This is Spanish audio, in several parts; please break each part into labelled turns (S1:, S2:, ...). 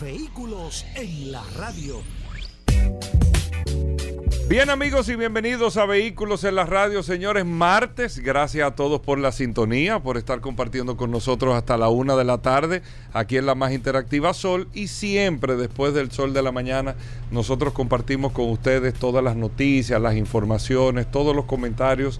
S1: Vehículos en la radio.
S2: Bien amigos y bienvenidos a Vehículos en la Radio, señores, martes. Gracias a todos por la sintonía, por estar compartiendo con nosotros hasta la una de la tarde, aquí en la más interactiva Sol. Y siempre después del Sol de la mañana, nosotros compartimos con ustedes todas las noticias, las informaciones, todos los comentarios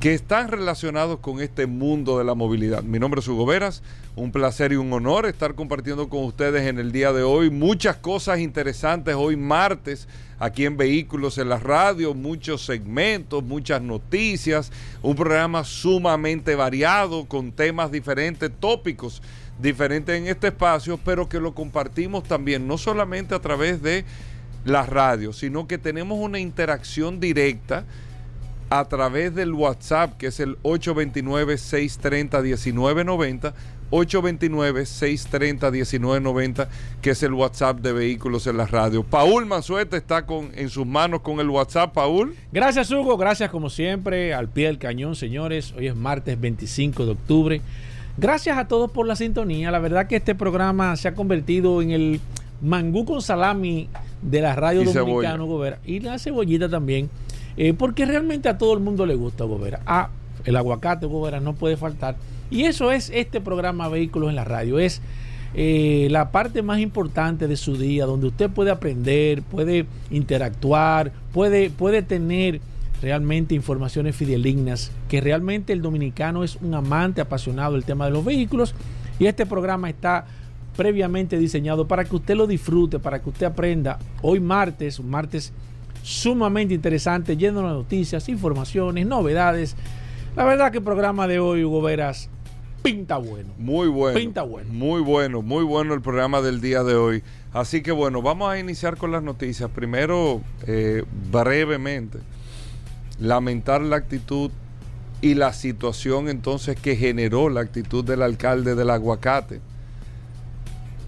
S2: que están relacionados con este mundo de la movilidad. Mi nombre es Hugo Veras, un placer y un honor estar compartiendo con ustedes en el día de hoy muchas cosas interesantes hoy martes aquí en Vehículos en la Radio, muchos segmentos, muchas noticias, un programa sumamente variado con temas diferentes, tópicos diferentes en este espacio, pero que lo compartimos también no solamente a través de la radio, sino que tenemos una interacción directa a través del WhatsApp, que es el 829-630-1990, 829-630-1990, que es el WhatsApp de Vehículos en la Radio. Paul Manzueta está con, en sus manos con el WhatsApp, Paul.
S3: Gracias, Hugo. Gracias, como siempre, al pie del cañón, señores. Hoy es martes 25 de octubre. Gracias a todos por la sintonía. La verdad que este programa se ha convertido en el mangú con salami de la radio dominicana, Y la cebollita también. Eh, porque realmente a todo el mundo le gusta, Gobera. Ah, el aguacate, Gobera, no puede faltar. Y eso es este programa Vehículos en la Radio. Es eh, la parte más importante de su día, donde usted puede aprender, puede interactuar, puede, puede tener realmente informaciones fidelignas, que realmente el dominicano es un amante apasionado del tema de los vehículos y este programa está previamente diseñado para que usted lo disfrute, para que usted aprenda. Hoy martes, martes sumamente interesante, lleno de noticias, informaciones, novedades. La verdad que el programa de hoy, Hugo Veras, pinta bueno.
S2: Muy bueno.
S3: Pinta bueno.
S2: Muy bueno, muy bueno el programa del día de hoy. Así que bueno, vamos a iniciar con las noticias. Primero, eh, brevemente, lamentar la actitud y la situación entonces que generó la actitud del alcalde del aguacate.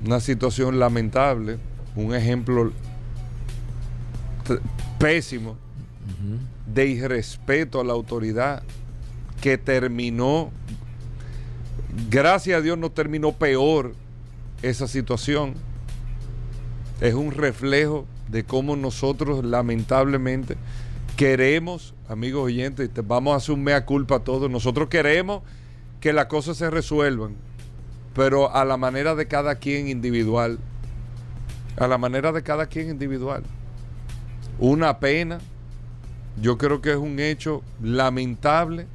S2: Una situación lamentable, un ejemplo pésimo. De irrespeto a la autoridad que terminó, gracias a Dios no terminó peor esa situación. Es un reflejo de cómo nosotros lamentablemente queremos, amigos oyentes, vamos a hacer un mea culpa a todos, nosotros queremos que las cosas se resuelvan, pero a la manera de cada quien individual, a la manera de cada quien individual una pena. Yo creo que es un hecho lamentable,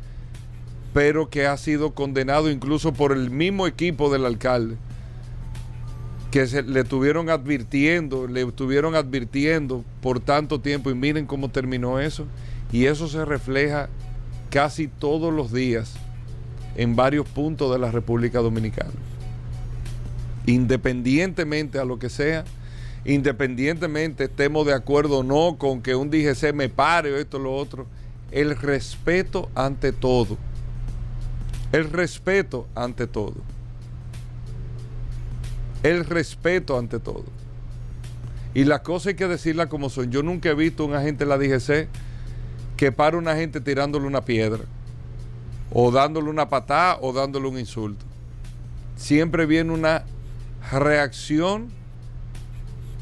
S2: pero que ha sido condenado incluso por el mismo equipo del alcalde, que se, le estuvieron advirtiendo, le estuvieron advirtiendo por tanto tiempo y miren cómo terminó eso. Y eso se refleja casi todos los días en varios puntos de la República Dominicana. Independientemente a lo que sea, independientemente estemos de acuerdo o no con que un DGC me pare o esto o lo otro, el respeto ante todo. El respeto ante todo. El respeto ante todo. Y las cosas hay que decirlas como son. Yo nunca he visto un agente de la DGC que para una gente tirándole una piedra, o dándole una patada, o dándole un insulto. Siempre viene una reacción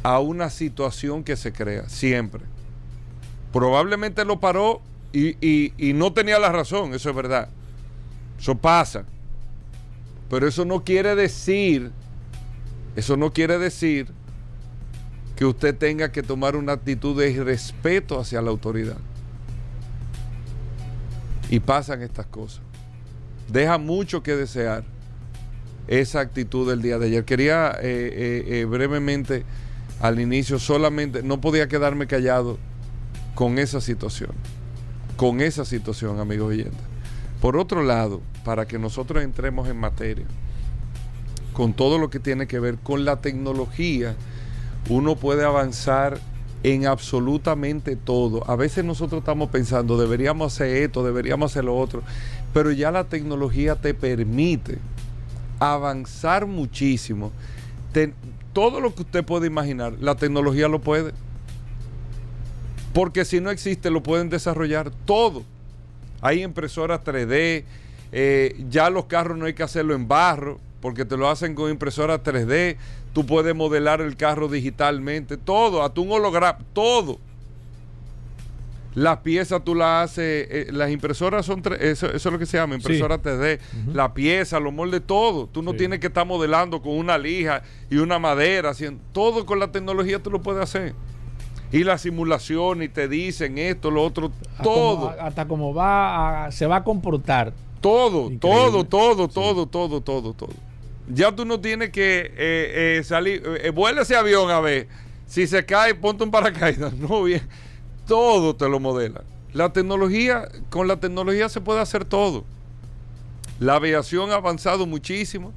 S2: a una situación que se crea, siempre. Probablemente lo paró y, no tenía la razón, eso es verdad. Eso pasa. Pero eso no quiere decir, eso no quiere decir que usted tenga que tomar una actitud de respeto hacia la autoridad. Y pasan estas cosas. Deja mucho que desear esa actitud del día de ayer. Quería eh, eh, eh, brevemente al inicio solamente, no podía quedarme callado con esa situación, con esa situación, amigos oyentes. Por otro lado, para que nosotros entremos en materia, con todo lo que tiene que ver con la tecnología, uno puede avanzar en absolutamente todo. A veces nosotros estamos pensando, deberíamos hacer esto, deberíamos hacer lo otro, pero ya la tecnología te permite avanzar muchísimo. Todo lo que usted puede imaginar, la tecnología lo puede. Porque si no existe, lo pueden desarrollar todo. Hay impresoras 3D, eh, ya los carros no hay que hacerlo en barro, porque te lo hacen con impresora 3D. Tú puedes modelar el carro digitalmente, todo, hasta un holograma, todo. Las piezas tú las haces, eh, las impresoras son, eso, eso, es lo que se llama, impresora 3D. La pieza, los moldes, todo. Tú no tienes que estar modelando con una lija y una madera, haciendo, todo con la tecnología tú lo puedes hacer. Y la simulación y te dicen esto, lo otro, todo.
S3: hasta como va se va a comportar.
S2: Todo, todo, todo, todo, todo, todo, todo. Ya tú no tienes que eh, eh, salir, eh, vuela ese avión a ver. Si se cae, ponte un paracaídas. No, bien todo te lo modela. La tecnología, con la tecnología se puede hacer todo. La aviación ha avanzado muchísimo.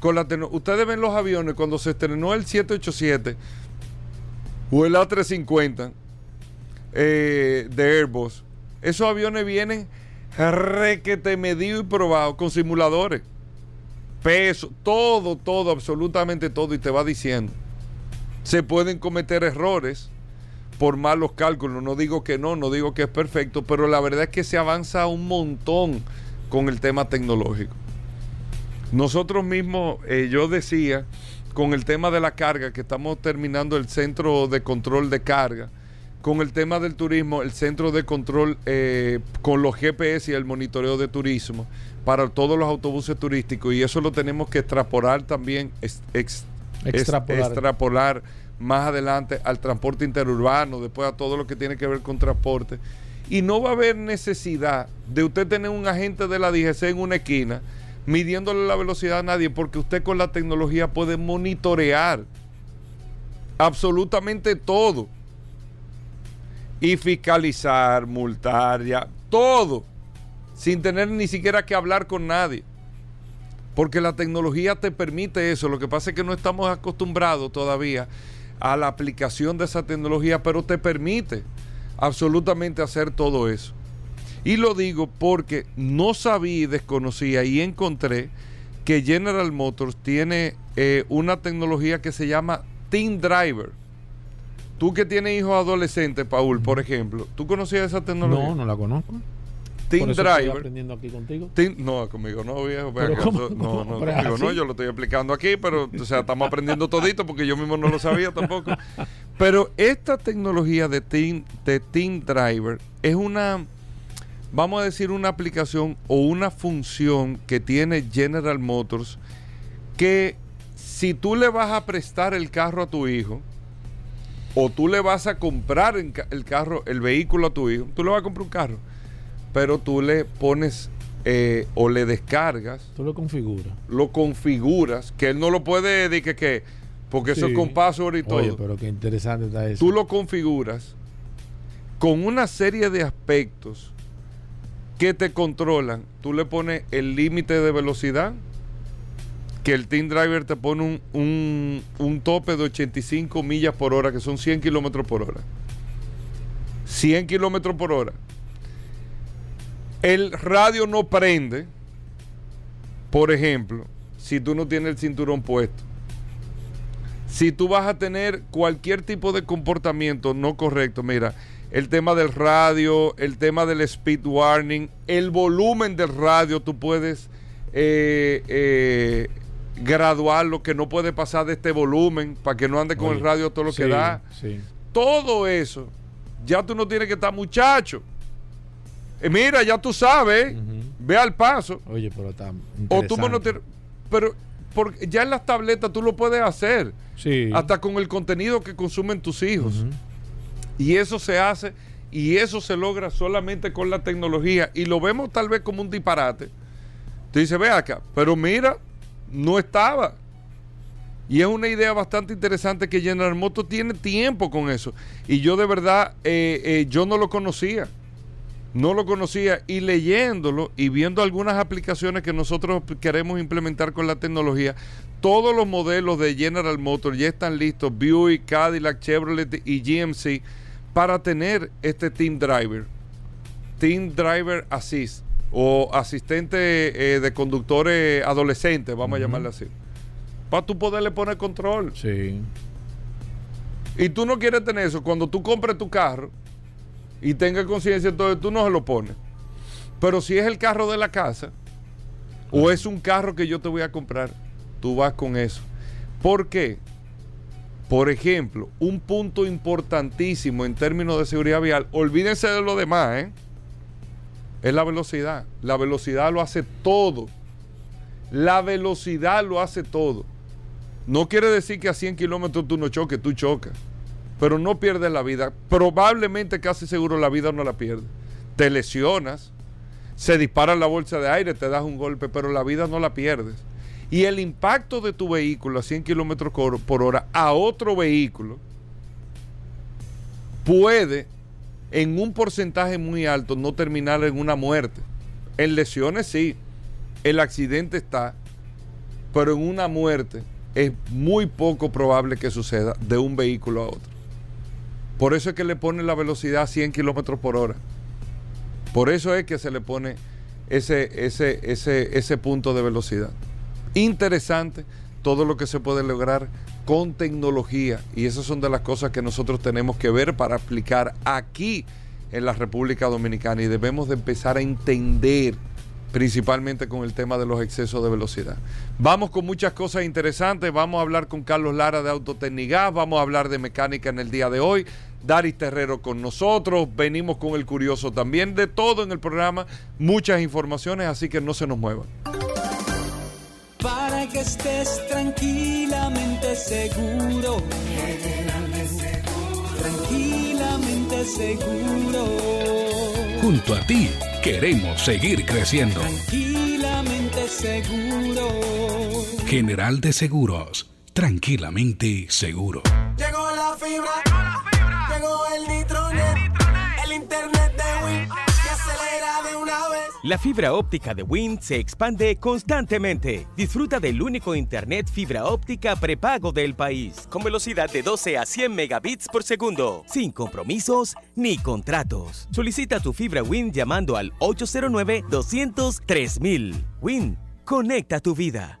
S2: Con la Ustedes ven los aviones cuando se estrenó el 787 o el A350 eh, de Airbus. Esos aviones vienen requete medido y probado con simuladores. Peso, todo, todo, absolutamente todo. Y te va diciendo. Se pueden cometer errores por malos cálculos. No digo que no, no digo que es perfecto, pero la verdad es que se avanza un montón con el tema tecnológico. Nosotros mismos, eh, yo decía, con el tema de la carga, que estamos terminando el centro de control de carga, con el tema del turismo, el centro de control eh, con los GPS y el monitoreo de turismo para todos los autobuses turísticos, y eso lo tenemos que extrapolar también, extrapolar más adelante al transporte interurbano, después a todo lo que tiene que ver con transporte. Y no va a haber necesidad de usted tener un agente de la DGC en una esquina midiéndole la velocidad a nadie, porque usted con la tecnología puede monitorear absolutamente todo. Y fiscalizar, multar, ya, todo, sin tener ni siquiera que hablar con nadie. Porque la tecnología te permite eso. Lo que pasa es que no estamos acostumbrados todavía a la aplicación de esa tecnología, pero te permite absolutamente hacer todo eso. Y lo digo porque no sabía, desconocía y encontré que General Motors tiene eh, una tecnología que se llama Team Driver. Tú que tienes hijos adolescentes, Paul, por ejemplo, ¿tú conocías esa tecnología?
S3: No, no la conozco.
S2: Team Driver.
S3: Aprendiendo aquí contigo.
S2: no, conmigo no, viejo. no, no, conmigo no, yo lo estoy explicando aquí, pero o sea, estamos aprendiendo todito porque yo mismo no lo sabía tampoco. Pero esta tecnología de Team, de Team Driver es una, vamos a decir, una aplicación o una función que tiene General Motors que si tú le vas a prestar el carro a tu hijo, o tú le vas a comprar el carro, el vehículo a tu hijo, tú le vas a comprar un carro pero tú le pones eh, o le descargas.
S3: Tú lo configuras.
S2: Lo configuras, que él no lo puede decir que, porque eso es con password y todo. Oye,
S3: pero qué interesante está eso.
S2: Tú lo configuras con una serie de aspectos que te controlan. Tú le pones el límite de velocidad, que el Team Driver te pone un, un, un tope de 85 millas por hora, que son 100 kilómetros por hora. 100 kilómetros por hora el radio no prende, por ejemplo, si tú no tienes el cinturón puesto. Si tú vas a tener cualquier tipo de comportamiento no correcto, mira, el tema del radio, el tema del speed warning, el volumen del radio, tú puedes eh, eh, graduar lo que no puede pasar de este volumen para que no ande con el radio todo lo que da. Todo eso, ya tú no tienes que estar muchacho. Eh, mira, ya tú sabes, ve al paso.
S3: Oye, pero está
S2: O tú Pero porque ya en las tabletas tú lo puedes hacer.
S3: Sí.
S2: Hasta con el contenido que consumen tus hijos. Y eso se hace y eso se logra solamente con la tecnología. Y lo vemos tal vez como un disparate. Te dice, ve acá, pero mira, no estaba. Y es una idea bastante interesante que General Motors tiene tiempo con eso. Y yo de verdad, eh, eh, yo no lo conocía no lo conocía y leyéndolo y viendo algunas aplicaciones que nosotros queremos implementar con la tecnología, todos los modelos de General Motors ya están listos, Buick, Cadillac, Chevrolet y GMC, para tener este Team Driver, Team Driver Assist o asistente eh, de conductores adolescentes, vamos a llamarle así, para tú poderle poner control.
S3: Sí.
S2: Y tú no quieres tener eso. Cuando tú compres tu carro y tengas conciencia, entonces tú no se lo pones. Pero si es el carro de la casa o es un carro que yo te voy a comprar, tú vas con eso. ¿Por qué? Por ejemplo, un punto importantísimo en términos de seguridad vial, olvídense de lo demás, ¿eh? es la velocidad. La velocidad lo hace todo. La velocidad lo hace todo. No quiere decir que a 100 kilómetros tú no choques, tú chocas. Pero no pierdes la vida. Probablemente casi seguro la vida no la pierdes. Te lesionas, se dispara la bolsa de aire, te das un golpe, pero la vida no la pierdes. Y el impacto de tu vehículo a 100 kilómetros por hora a otro vehículo puede, en un porcentaje muy alto, no terminar en una muerte. En lesiones sí, el accidente está, pero en una muerte es muy poco probable que suceda de un vehículo a otro. Por eso es que le ponen la velocidad a 100 kilómetros por hora. Por eso es que se le pone ese, ese, ese, ese punto de velocidad. Interesante todo lo que se puede lograr con tecnología. Y esas son de las cosas que nosotros tenemos que ver para aplicar aquí en la República Dominicana. Y debemos de empezar a entender principalmente con el tema de los excesos de velocidad. Vamos con muchas cosas interesantes, vamos a hablar con Carlos Lara de Autotecnigas, vamos a hablar de mecánica en el día de hoy, Daris Terrero con nosotros, venimos con el curioso también, de todo en el programa, muchas informaciones, así que no se nos muevan.
S4: Para que estés tranquilamente seguro, tranquilamente seguro.
S5: Junto a ti Queremos seguir creciendo.
S4: Tranquilamente seguro.
S5: General de Seguros. Tranquilamente seguro.
S6: Llegó la fibra. Llegó, la fibra.
S7: La fibra óptica de Win se expande constantemente. Disfruta del único internet fibra óptica prepago del país. Con velocidad de 12 a 100 megabits por segundo. Sin compromisos ni contratos. Solicita tu fibra Win llamando al 809-203 Win, conecta tu vida.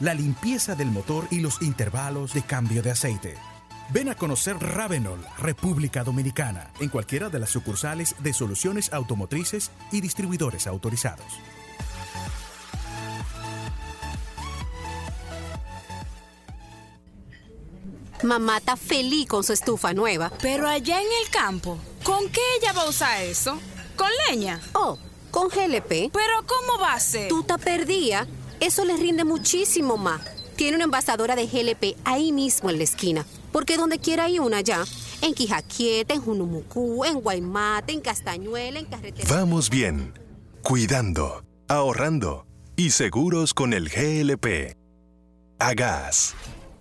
S1: la limpieza del motor y los intervalos de cambio de aceite. Ven a conocer Ravenol, República Dominicana, en cualquiera de las sucursales de soluciones automotrices y distribuidores autorizados.
S8: Mamá está feliz con su estufa nueva.
S9: Pero allá en el campo, ¿con qué ella va a usar eso? ¿Con leña?
S8: Oh, con GLP.
S9: ¿Pero cómo va a ser?
S8: Tú te perdía. Eso le rinde muchísimo más. Tiene una envasadora de GLP ahí mismo en la esquina. Porque donde quiera hay una ya. En Quijaquieta, en Junumucú, en Guaymate, en Castañuela, en Carretera.
S10: Vamos bien. Cuidando, ahorrando y seguros con el GLP. A gas.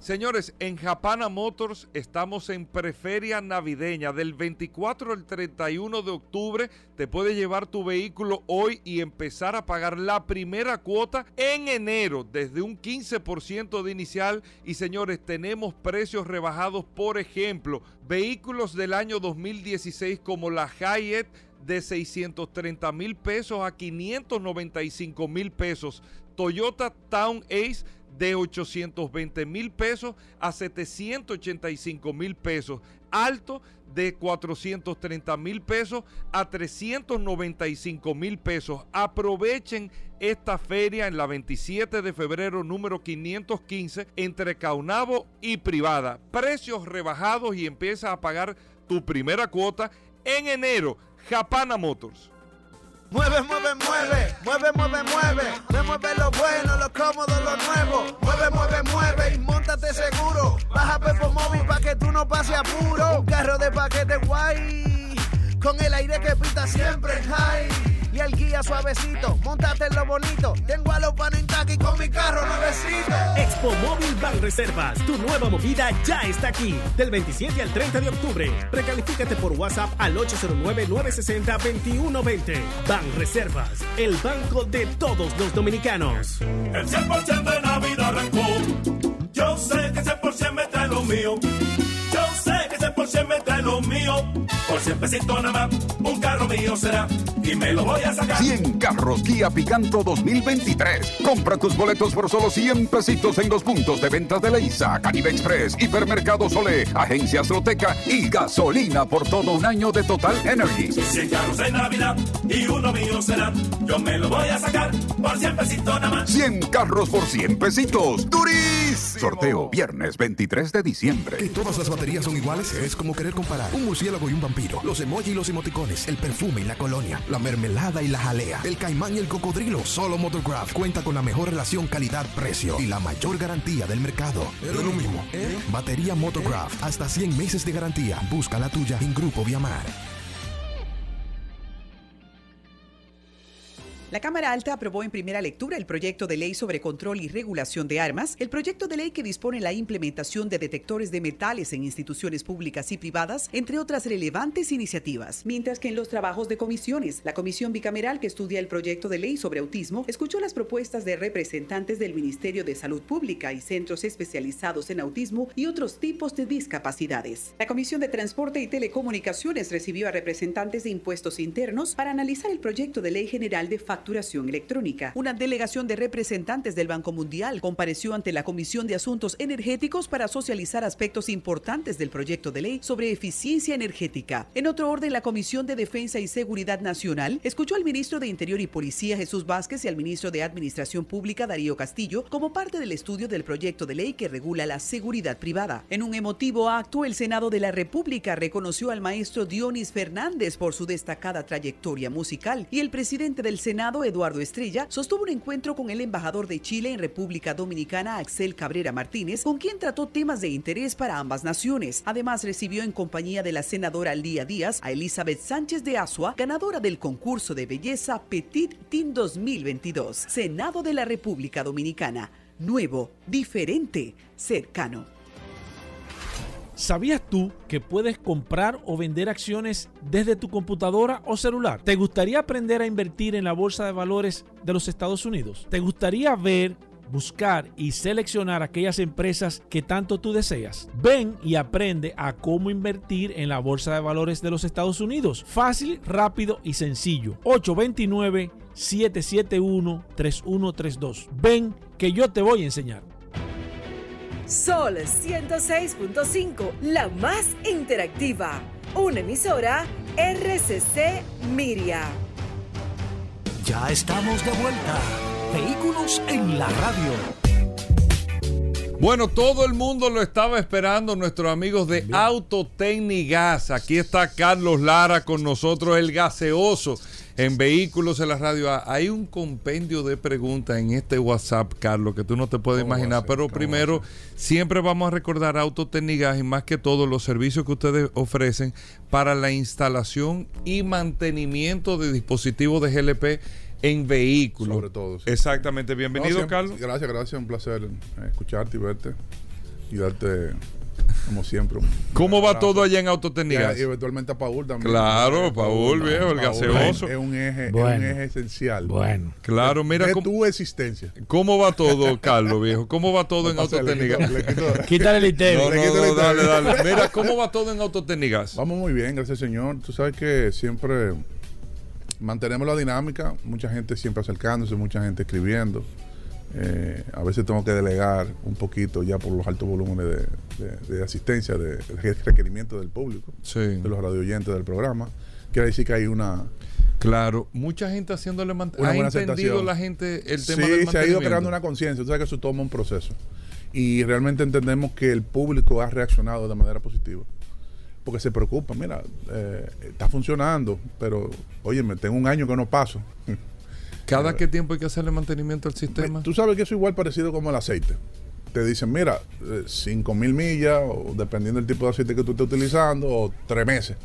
S2: Señores, en Japana Motors estamos en preferia navideña. Del 24 al 31 de octubre te puedes llevar tu vehículo hoy y empezar a pagar la primera cuota en enero desde un 15% de inicial. Y señores, tenemos precios rebajados, por ejemplo, vehículos del año 2016 como la Hayet de 630 mil pesos a 595 mil pesos. Toyota Town Ace de 820 mil pesos a 785 mil pesos. Alto de 430 mil pesos a 395 mil pesos. Aprovechen esta feria en la 27 de febrero número 515 entre Caunabo y Privada. Precios rebajados y empieza a pagar tu primera cuota en enero. Japana Motors.
S11: Mueve, mueve, mueve, mueve, mueve, mueve. Me mueve lo bueno, lo cómodo, lo nuevo. Mueve, mueve, mueve y montate seguro. Baja Pepo Móvil pa' que tú no pases apuro. Un carro de paquete guay. Con el aire que pita siempre en high. Y el guía suavecito, montate en lo bonito. Tengo a los panes en taqui con mi carro nuevecito.
S12: Expo Móvil Ban Reservas, tu nueva movida ya está aquí. Del 27 al 30 de octubre. Precalifícate por WhatsApp al 809-960-2120. Ban Reservas, el banco de todos los dominicanos.
S13: El 100% de Navidad arrancó. Yo sé que 100% me trae lo mío. Yo sé que 100% me trae lo mío. Por 100 pesitos nada más, un carro mío será. Y me lo voy a sacar.
S14: 100 carros Kia Picanto 2023. Compra tus boletos por solo 100 pesitos en los puntos de ventas de Leisa, Caribe Express, Hipermercado Sole, Agencia Azteca y gasolina por todo un año de Total Energy.
S13: 100 carros de Navidad y uno mío será. Yo me lo voy a sacar por 100 pesitos nada más.
S14: 100 carros por 100 pesitos. ¡Durísimo! Sorteo viernes 23 de diciembre.
S1: ¿Que todas las baterías son iguales? Es como querer comparar un murciélago y un vampiro. Los emojis y los emoticones, el perfume y la colonia, la mermelada y la jalea, el caimán y el cocodrilo. Solo Motocraft cuenta con la mejor relación calidad-precio y la mayor garantía del mercado. Es lo mismo. Batería Motocraft, hasta 100 meses de garantía. Busca la tuya en Grupo Viamar.
S15: La Cámara Alta aprobó en primera lectura el proyecto de ley sobre control y regulación de armas, el proyecto de ley que dispone la implementación de detectores de metales en instituciones públicas y privadas, entre otras relevantes iniciativas. Mientras que en los trabajos de comisiones, la comisión bicameral que estudia el proyecto de ley sobre autismo escuchó las propuestas de representantes del Ministerio de Salud Pública y centros especializados en autismo y otros tipos de discapacidades. La Comisión de Transporte y Telecomunicaciones recibió a representantes de impuestos internos para analizar el proyecto de ley general de facturación electrónica. Una delegación de representantes del Banco Mundial compareció ante la Comisión de Asuntos Energéticos para socializar aspectos importantes del proyecto de ley sobre eficiencia energética. En otro orden, la Comisión de Defensa y Seguridad Nacional escuchó al ministro de Interior y Policía Jesús Vázquez y al ministro de Administración Pública Darío Castillo como parte del estudio del proyecto de ley que regula la seguridad privada. En un emotivo acto, el Senado de la República reconoció al maestro Dionis Fernández por su destacada trayectoria musical y el presidente del Senado Eduardo Estrella, sostuvo un encuentro con el embajador de Chile en República Dominicana, Axel Cabrera Martínez, con quien trató temas de interés para ambas naciones. Además, recibió en compañía de la senadora Lía Díaz a Elizabeth Sánchez de Asua, ganadora del concurso de belleza Petit Team 2022. Senado de la República Dominicana. Nuevo, diferente, cercano.
S3: ¿Sabías tú que puedes comprar o vender acciones desde tu computadora o celular? ¿Te gustaría aprender a invertir en la bolsa de valores de los Estados Unidos? ¿Te gustaría ver, buscar y seleccionar aquellas empresas que tanto tú deseas? Ven y aprende a cómo invertir en la bolsa de valores de los Estados Unidos. Fácil, rápido y sencillo. 829 771 3132. Ven que yo te voy a enseñar.
S16: Sol 106.5, la más interactiva. Una emisora RCC Miria.
S17: Ya estamos de vuelta. Vehículos en la radio.
S2: Bueno, todo el mundo lo estaba esperando, nuestros amigos de Autotecnigas. Aquí está Carlos Lara con nosotros, el gaseoso en Vehículos en la Radio. Hay un compendio de preguntas en este WhatsApp, Carlos, que tú no te puedes imaginar. Pero primero, siempre vamos a recordar Autotecnigas y más que todo los servicios que ustedes ofrecen para la instalación y mantenimiento de dispositivos de GLP en vehículos.
S18: Sobre todo. sí.
S2: Exactamente. Bienvenido,
S18: No, siempre-
S2: Carlos.
S18: Gracias, gracias. Un placer escucharte y verte. Y darte, como siempre.
S2: ¿Cómo va todo allá en Autotecnigas?
S18: Y, eventualmente a Paul también.
S2: Claro, Paul, viejo, el gaseoso.
S18: Es un eje, es un eje esencial.
S3: Bueno.
S2: Claro, mira
S18: de
S2: cómo-
S18: tu existencia.
S2: ¿Cómo va todo, Carlos, viejo? ¿Cómo va todo en Autotecnigas?
S3: Quítale el itero.
S2: No,
S18: Le
S2: no, no, dale, dale. Mira, ¿cómo va todo en Autotecnigas?
S18: Vamos muy bien, gracias Señor. Tú sabes que siempre mantenemos la dinámica, mucha gente siempre acercándose, mucha gente escribiendo. Eh, a veces tengo que delegar un poquito ya por los altos volúmenes de, de- de asistencia, de, de requerimiento del público,
S2: Sí.
S18: de los radioyentes del programa. Quiere decir que hay una,
S2: Claro, mucha gente haciéndole mant-
S18: una
S2: ha entendido la gente el tema
S18: sí,
S2: del
S18: se ha ido creando
S2: mantenimiento.
S18: una conciencia. Tú sabes que eso toma un proceso. Y realmente entendemos que el público ha reaccionado de manera positiva. porque se preocupan. Mira, eh, está funcionando, pero oye, tengo un año que no paso.
S2: ¿Cada qué tiempo hay que hacerle mantenimiento al sistema?
S18: Tú sabes que eso es igual parecido como el aceite. Te dicen, mira, 5 mil millas, o dependiendo del tipo de aceite que tú estés utilizando, o tres meses.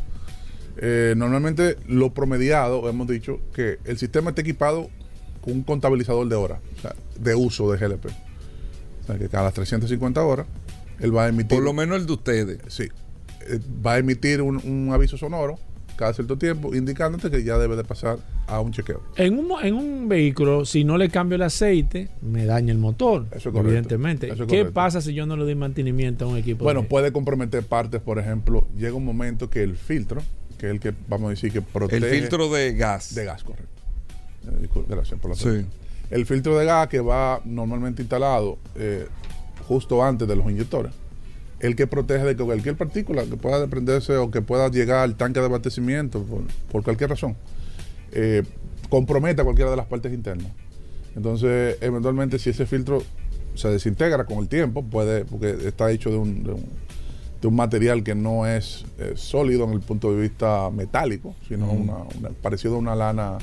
S18: Eh, normalmente lo promediado, hemos dicho que el sistema está equipado con un contabilizador de horas, o sea, de uso de GLP. O sea, que cada 350 horas él va a emitir.
S2: Por lo menos el de ustedes.
S18: Sí. Eh, va a emitir un, un aviso sonoro cada cierto tiempo indicándote que ya debe de pasar a un chequeo.
S3: En un, mo- en un vehículo, si no le cambio el aceite, me daña el motor.
S18: Eso es correcto.
S3: evidentemente.
S18: Eso es
S3: ¿Qué
S18: correcto.
S3: pasa si yo no le doy mantenimiento a un equipo?
S18: Bueno,
S3: de-
S18: puede comprometer partes, por ejemplo, llega un momento que el filtro, que es el que vamos a decir que protege.
S2: El filtro de gas.
S18: De gas, correcto. Eh, Gracias por la
S2: Sí.
S18: El filtro de gas que va normalmente instalado eh, justo antes de los inyectores. El que protege de que cualquier partícula que pueda desprenderse o que pueda llegar al tanque de abastecimiento por, por cualquier razón, eh, comprometa cualquiera de las partes internas. Entonces, eventualmente, si ese filtro se desintegra con el tiempo, puede, porque está hecho de un, de un, de un material que no es eh, sólido en el punto de vista metálico, sino
S3: Mm.
S18: una, una- parecido a una lana.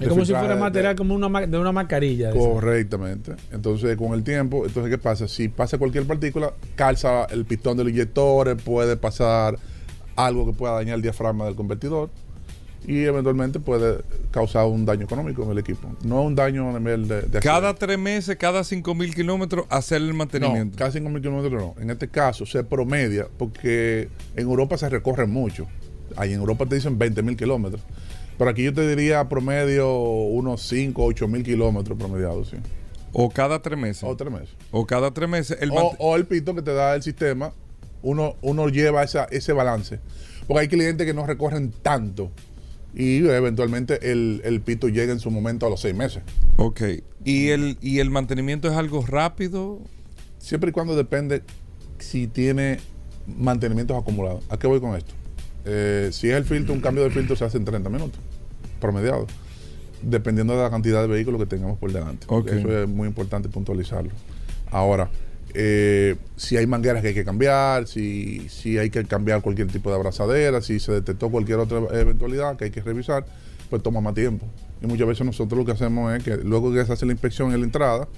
S3: Es como si fuera
S18: de-
S3: material como una, ma- de una mascarilla. de esa.
S18: Correctamente. Entonces, con el tiempo, entonces, ¿qué pasa? Si pasa cualquier partícula, calza el pistón del inyector, puede pasar algo que pueda dañar el diafragma del convertidor y eventualmente puede causar un daño económico en el equipo. No un daño a nivel de... de
S2: Cada tres meses, cada cinco mil kilómetros, hacer el mantenimiento.
S18: no, casi 5.000 kilómetros no. En este caso se promedia porque en Europa se recorre mucho. Ahí en Europa te dicen 20.000 kilómetros. Pero aquí yo te diría promedio unos 5 o 8.000 kilómetros promediados, sí.
S2: O cada tres meses.
S18: O tres meses.
S2: O cada tres meses. El
S18: o el pito que te da el sistema, uno, uno lleva esa, ese balance. Porque hay clientes que no recorren tanto y eventualmente el, el pito llega en su momento a los seis meses.
S2: Ok. ¿Y el, ¿Y el mantenimiento es algo rápido?
S18: Siempre y cuando depende si tiene mantenimientos acumulados. ¿A qué voy con esto? Eh, si es el filtro, un cambio de filtro se hace en 30 minutos, promediado, dependiendo de la cantidad de vehículos que tengamos por delante. Eso es muy importante puntualizarlo. Ahora, eh, si hay mangueras que hay que cambiar, si, si hay que cambiar cualquier tipo de abrazadera, si se detectó cualquier otra eventualidad que hay que revisar, pues toma más tiempo. Y muchas veces nosotros lo que hacemos es que luego que se hace la inspección en la entrada,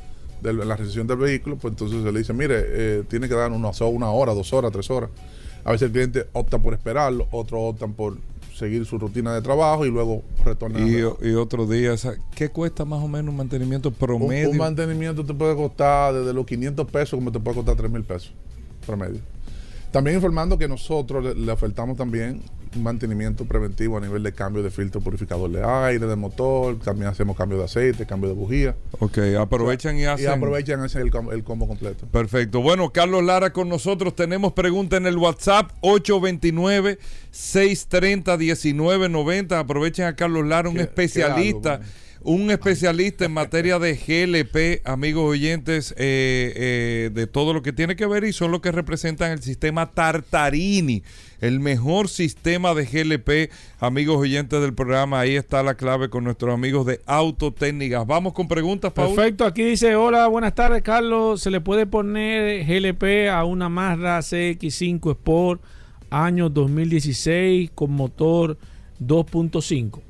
S18: de la recepción del vehículo, pues entonces se le dice, mire, eh, tiene que dar una, una hora, dos horas, tres horas. A veces el cliente opta por esperarlo, otros optan por seguir su rutina de trabajo y luego retornar.
S2: Y, y otro día, o sea, ¿qué cuesta más o menos un mantenimiento
S18: un,
S2: promedio?
S18: un mantenimiento te puede costar desde los 500 pesos como te puede costar 3 mil pesos promedio. También informando que nosotros le, ofertamos también un mantenimiento preventivo a nivel de cambio de filtro purificador de aire, de motor, también hacemos cambio de aceite, cambio de bujía.
S2: Ok, aprovechan y hacen.
S18: Y aprovechan el, com- el combo completo.
S2: Perfecto. Bueno, Carlos Lara con nosotros. Tenemos pregunta en el WhatsApp 829-630-1990. Aprovechen a Carlos Lara, un especialista.
S18: qué algo,
S2: un especialista en materia de GLP, amigos oyentes, eh, eh, de todo lo que tiene que ver y son los que representan el sistema Tartarini, el mejor sistema de GLP, amigos oyentes del programa. Ahí está la clave con nuestros amigos de Autotécnicas. Vamos con preguntas, Paul.
S3: Perfecto, aquí dice, hola, buenas tardes, Carlos. ¿Se le puede poner GLP a una Mazda CX5 Sport año 2016 con motor 2.5?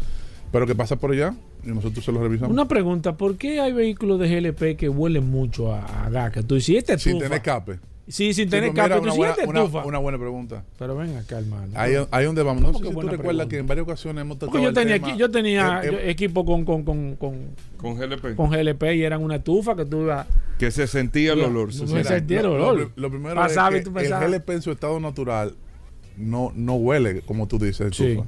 S18: Pero que pasa por allá y nosotros se lo revisamos.
S3: Una pregunta, ¿por qué hay vehículos de GLP que huelen mucho a, a gas? Que tú dices, "¿Y este
S18: Sin
S3: estufa?"
S18: tener escape.
S3: Sí, sin
S18: Sí,
S3: tener
S18: pues mira,
S3: escape. Tú
S18: una,
S3: "¿Y
S18: buena,
S3: este
S18: una-
S3: estufa?"
S18: una buena pregunta.
S3: Pero ven acá, hermano.
S18: Ahí, ahí donde vamos. No
S3: ¿Cómo
S18: sé
S3: que
S18: si tú recuerdas
S3: pregunta?
S18: que en varias ocasiones hemos tocado
S3: Porque yo
S18: el
S3: tenía,
S18: tema.
S3: aquí- yo tenía
S18: Eh, eh,
S3: equipo con, con, con, con,
S2: Con GLP.
S3: con GLP y eran una estufa que tú ibas...
S2: Que se sentía el olor.
S3: no
S2: se sentía.
S3: sentía el
S18: lo,
S3: olor.
S18: lo pri- lo primero
S3: Pasaba y
S18: es
S3: tú
S18: que el GLP en su estado natural no, no huele, como tú dices,
S3: Sí.
S18: estufa.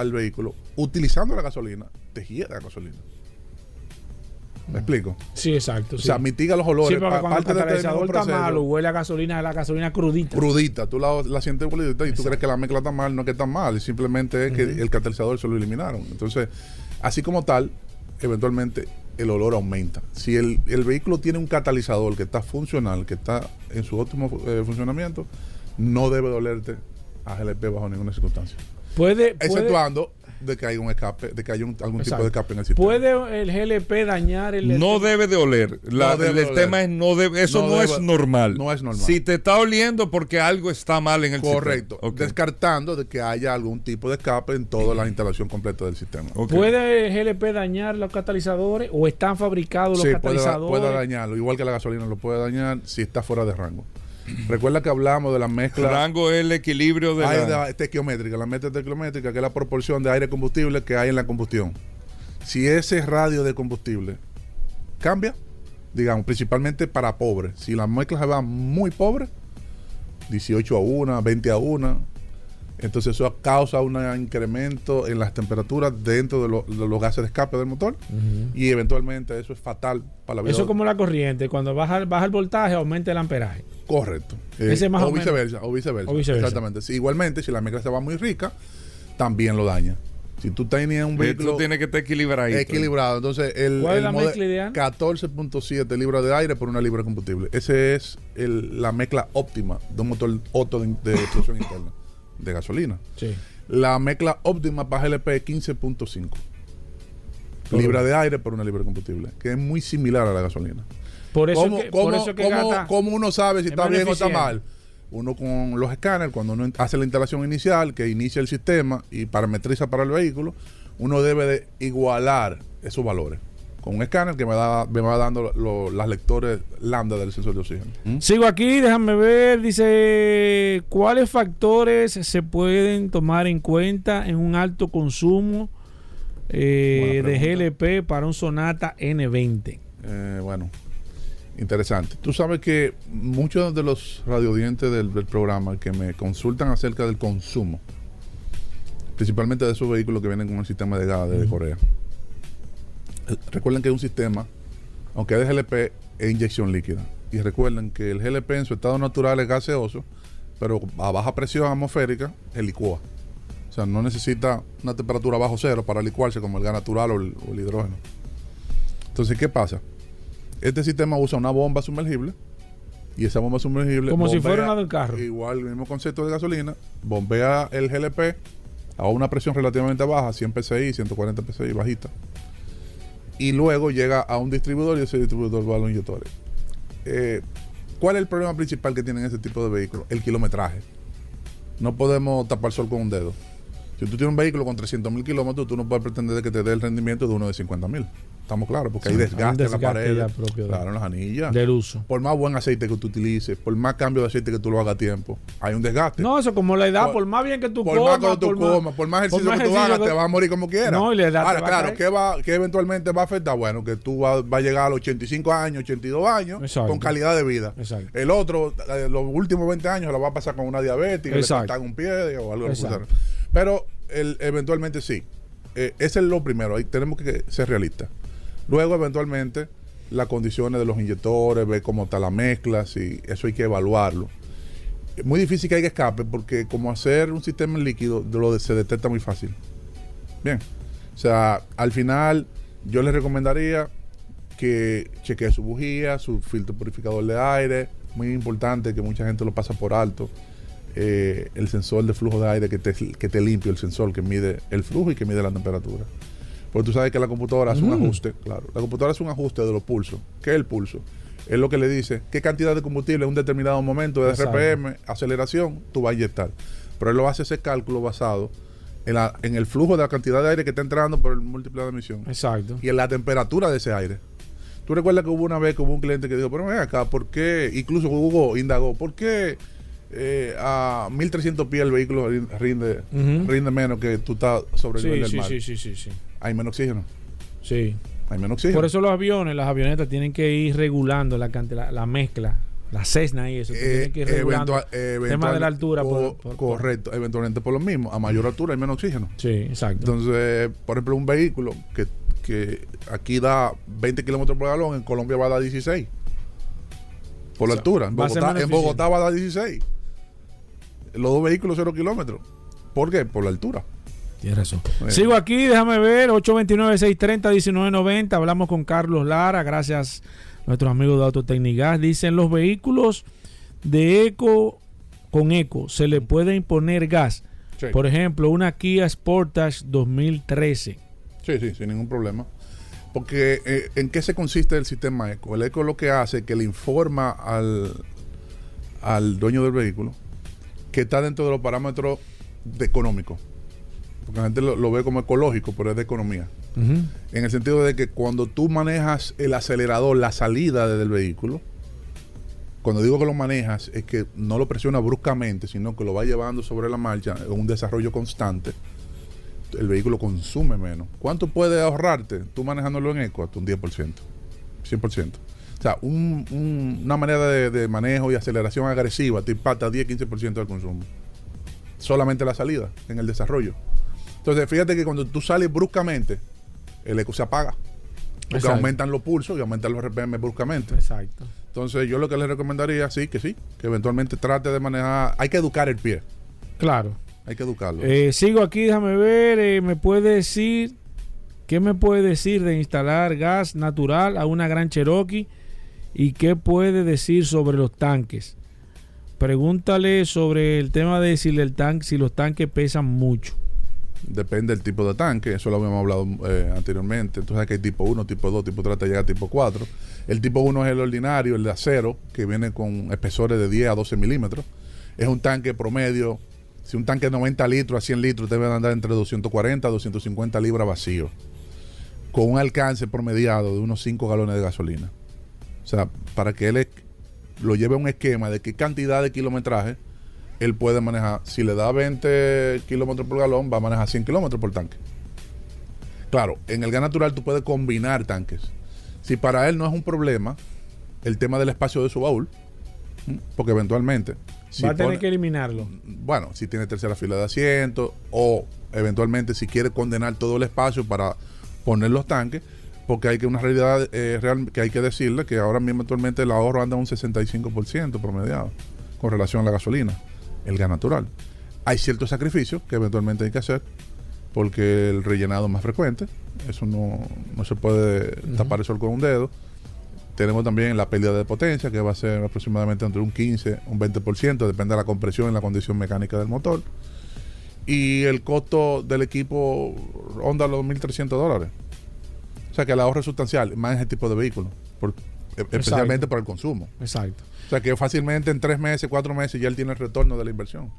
S18: al vehículo, utilizando la gasolina, te gira la gasolina. ¿Me explico?
S3: Sí, exacto.
S18: O
S3: sí.
S18: sea, mitiga los olores.
S3: Sí, porque el catalizador está
S18: proceso.
S3: malo, huele a gasolina, la gasolina crudita.
S18: crudita, tú la, la sientes crudita y tú crees que la mezcla está mal, no es que está mal, simplemente es que el catalizador se lo eliminaron. Entonces, así como tal, eventualmente el olor aumenta. Si el, el vehículo tiene un catalizador que está funcional, que está en su óptimo eh, funcionamiento, no debe dolerte a GLP bajo ninguna circunstancia.
S3: Puede, puede,
S18: Exceptuando de que haya un escape, de que haya un- algún tipo de escape en el sistema.
S3: ¿Puede el GLP dañar el
S2: No debe de oler. La-
S18: No debe
S2: el
S18: de
S2: tema es no debe, eso
S18: No
S2: no,
S18: debe-
S2: es normal.
S18: no es normal.
S2: Si te está oliendo porque algo está mal en el
S18: Correcto.
S2: sistema. Ok.
S18: Descartando de que haya algún tipo de escape en toda la instalación completa del sistema.
S3: ¿Puede el GLP dañar los catalizadores o están fabricados los
S18: Sí, puede,
S3: catalizadores?
S18: puede dañarlo. Igual que la gasolina lo puede dañar si está fuera de rango. Recuerda que hablamos de la mezcla.
S2: Rango es el equilibrio de
S18: Hay
S2: la-
S18: estequiométrica, la mezcla estequiométrica, que es la proporción de aire combustible que hay en la combustión. Si ese radio de combustible cambia, digamos, principalmente para pobres, si la mezcla se va muy pobre, 18 a 1, 20 a 1, entonces eso causa un incremento en las temperaturas dentro de, lo- de los gases de escape del motor y eventualmente eso es fatal para la vida.
S3: Eso es como la corriente. Cuando baja, baja el voltaje, aumenta el amperaje.
S18: Correcto.
S3: Ese
S18: Eh,
S3: más
S18: o, viceversa, o viceversa.
S3: O viceversa.
S18: Exactamente. Sí, igualmente, si la mezcla se va muy rica, también lo daña. Si tú tenías un vehículo
S2: tiene que estar equilibrado.
S18: equilibrado, entonces el,
S3: ¿Cuál es
S18: el
S3: la
S18: mode-
S3: mezcla ideal?
S18: 14.7 libras de aire por una libra de combustible. Ese es el- la mezcla óptima de un motor Otto de, de explosión interna de gasolina.
S3: Sí.
S18: La mezcla óptima para GLP es 15.5 libras de aire por una libra de combustible, que es muy similar a la gasolina.
S3: Por eso
S18: ¿Cómo,
S3: que- por eso que
S18: cómo- uno sabe si
S3: es
S18: está bien o está mal? Uno con los escáneres, cuando uno hace la instalación inicial, que inicia el sistema y parametriza para el vehículo, uno debe de igualar esos valores. Con un escáner que me, da, me va dando lo- las lectores lambda del sensor de oxígeno. ¿Mm?
S3: Sigo aquí, déjame ver. Dice: ¿Cuáles factores se pueden tomar en cuenta en un alto consumo eh, de. GLP para un Sonata N20?
S18: Eh, bueno, interesante. Tú sabes que muchos de los radiodientes del, del programa que me consultan acerca del consumo, principalmente de esos vehículos que vienen con el sistema de gas de Corea, recuerden que es un sistema, aunque es de GLP, es inyección líquida. Y recuerden que el GLP en su estado natural es gaseoso, pero a baja presión atmosférica, el licúa. O sea, no necesita una temperatura bajo cero para licuarse como el gas natural o el, o el hidrógeno. Entonces, ¿qué pasa? Este sistema usa una bomba sumergible y esa bomba sumergible.
S3: Como si fuera una del carro.
S18: Igual, el mismo concepto de gasolina, bombea el GLP a una presión relativamente baja, 100 psi, 140 psi, bajita. Y luego llega a un distribuidor y ese distribuidor va a los inyectores. Eh, ¿Cuál es el problema principal que tienen ese tipo de vehículos? El kilometraje. No podemos tapar sol con un dedo. Si tú tienes un vehículo con 300 mil kilómetros, tú no puedes pretender que te dé el rendimiento de uno de 50 mil. Estamos claros, porque hay desgaste,
S3: hay
S18: en la pared.
S3: de-
S18: claro, en las anillas.
S3: del uso.
S18: Por más buen aceite que tú utilices, por más cambio de aceite que tú lo hagas a tiempo, hay un desgaste.
S3: No, eso como la edad,
S18: Por-
S3: por, más bien que tú
S18: por
S3: comas,
S18: más que tú comas, por más ejercicio que tú hagas,
S3: que-
S18: te vas a morir como quieras.
S3: No, y la edad te
S18: Ahora,
S3: va
S18: claro. ¿qué, va, qué eventualmente va a afectar? Bueno, que tú vas va a llegar a los 85 años, 82 años,
S3: Exacto.
S18: con calidad de vida.
S3: Exacto.
S18: El otro, eh, los últimos 20 años, lo va a pasar con una le
S3: Exacto.
S18: cortan un pie o algo. Pero el- eventualmente sí. Eh, ese es lo primero, ahí tenemos que ser realistas. Luego, eventualmente, las condiciones de los inyectores, ver cómo está la mezcla, si eso hay que evaluarlo. Es muy difícil que haya escape porque como hacer un sistema en líquido lo se detecta muy fácil. Bien. O sea, al final yo les recomendaría que chequee su bujía, su filtro purificador de aire. Muy importante que mucha gente lo pasa por alto. Eh, el sensor de flujo de aire que te, que te limpia, el sensor que mide el flujo y que mide la temperatura. Porque tú sabes que la computadora hace un ajuste, claro. La computadora hace un ajuste de los pulsos. ¿Qué es el pulso? Es lo que le dice qué cantidad de combustible en un determinado momento de
S3: Exacto.
S18: RPM, aceleración, tú vas a inyectar. Pero él lo hace ese cálculo basado en, la- en el flujo de la cantidad de aire que está entrando por el múltiplo de emisión.
S3: Exacto.
S18: Y en la temperatura de ese aire. Tú recuerdas que hubo una vez que hubo un cliente que dijo, pero ven acá, ¿por qué? Incluso Hugo indagó, ¿por qué eh, a 1300 pies el vehículo rin- rinde, rinde menos que tú estás sobre el
S3: Sí,
S18: nivel del
S3: sí,
S18: mar?
S3: sí, sí, sí, sí.
S18: Hay menos oxígeno.
S3: Sí.
S18: Hay menos oxígeno.
S3: Por eso los aviones, las avionetas tienen que ir regulando la, la, la mezcla, la Cessna y eso. tienen que ir regulando
S18: Eventual-
S3: tema de la altura.
S18: co-
S3: por- por-
S18: correcto, eventualmente por lo mismo. A mayor altura hay menos oxígeno.
S3: Sí, exacto.
S18: Entonces, por ejemplo, un vehículo que, que aquí da 20 kilómetros por galón, en Colombia va a dar 16. Por la
S3: O sea,
S18: altura. En Bogotá, en Bogotá va a dar 16. Los dos vehículos 0 kilómetros. ¿Por qué? Por la altura.
S3: Tienes razón. Sigo aquí, déjame ver, 829-630-1990. Hablamos con Carlos Lara, gracias a nuestros amigos de Autotecnigas. Dicen los vehículos de eco con eco, ¿se le puede imponer gas?
S18: Sí.
S3: Por ejemplo, una Kia Sportage 2013.
S18: Sí, sí, sin ningún problema. Porque eh, ¿en qué se consiste el sistema ECO? El ECO lo que hace es que le informa al, al dueño del vehículo que está dentro de los parámetros de económicos. Porque la gente lo, lo ve como ecológico, pero es de economía. En el sentido de que cuando tú manejas el acelerador, la salida del vehículo, cuando digo que lo manejas, es que no lo presiona bruscamente, sino que lo va llevando sobre la marcha en un desarrollo constante. El vehículo consume menos. ¿Cuánto puede ahorrarte tú manejándolo en eco? Hasta un 10%, 100%. O sea, un- un- una manera de, de manejo y aceleración agresiva te impacta 10-15% del consumo. Solamente la salida en el desarrollo. Entonces, fíjate que cuando tú sales bruscamente, el eco se apaga. Porque
S3: Exacto.
S18: aumentan los pulsos y aumentan los RPM bruscamente.
S3: Exacto.
S18: Entonces, yo lo que le recomendaría, sí, que sí, que eventualmente trate de manejar. Hay que educar el pie.
S3: Claro.
S18: Hay que educarlo.
S3: Eh, sigo aquí, déjame ver. eh, ¿Me puede decir qué me puede decir de instalar gas natural a una gran Cherokee? ¿Y qué puede decir sobre los tanques? Pregúntale sobre el tema de si, el tanque, si los tanques pesan mucho.
S18: Depende del tipo de tanque, eso lo habíamos hablado eh, anteriormente. Entonces, que hay tipo 1, tipo 2, tipo 3, hasta llegar a tipo 4. El tipo 1 es el ordinario, el de acero, que viene con espesores de 10 a 12 milímetros. Es un tanque promedio. Si un tanque de 90 litros a 100 litros, debe andar entre 240 a 250 libras vacío. Con un alcance promediado de unos 5 galones de gasolina. O sea, para que él lo lleve a un esquema de qué cantidad de kilometraje él puede manejar. Si le da 20 kilómetros por galón, va a manejar 100 kilómetros por tanque. Claro, en el gas natural tú puedes combinar tanques. Si para él no es un problema el tema del espacio de su baúl, porque eventualmente. si
S3: Va a tener
S18: pone-
S3: que eliminarlo.
S18: bueno, si tiene tercera fila de asientos o eventualmente si quiere condenar todo el espacio para poner los tanques, porque hay que una realidad eh, real que hay que decirle que ahora mismo actualmente el ahorro anda un 65% promediado con relación a la gasolina, el gas natural. Hay ciertos sacrificios que eventualmente hay que hacer porque el rellenado es más frecuente, eso no, no se puede tapar el sol con un dedo. Tenemos también la pérdida de potencia, que va a ser aproximadamente entre un 15 un 20%, depende de la compresión y la condición mecánica del motor. Y el costo del equipo ronda los 1.300 dólares. O sea que el ahorro es sustancial, más en ese tipo de vehículos, por- e- especialmente para el consumo.
S3: Exacto.
S18: O sea que fácilmente en tres meses, cuatro meses ya él tiene el retorno de la inversión.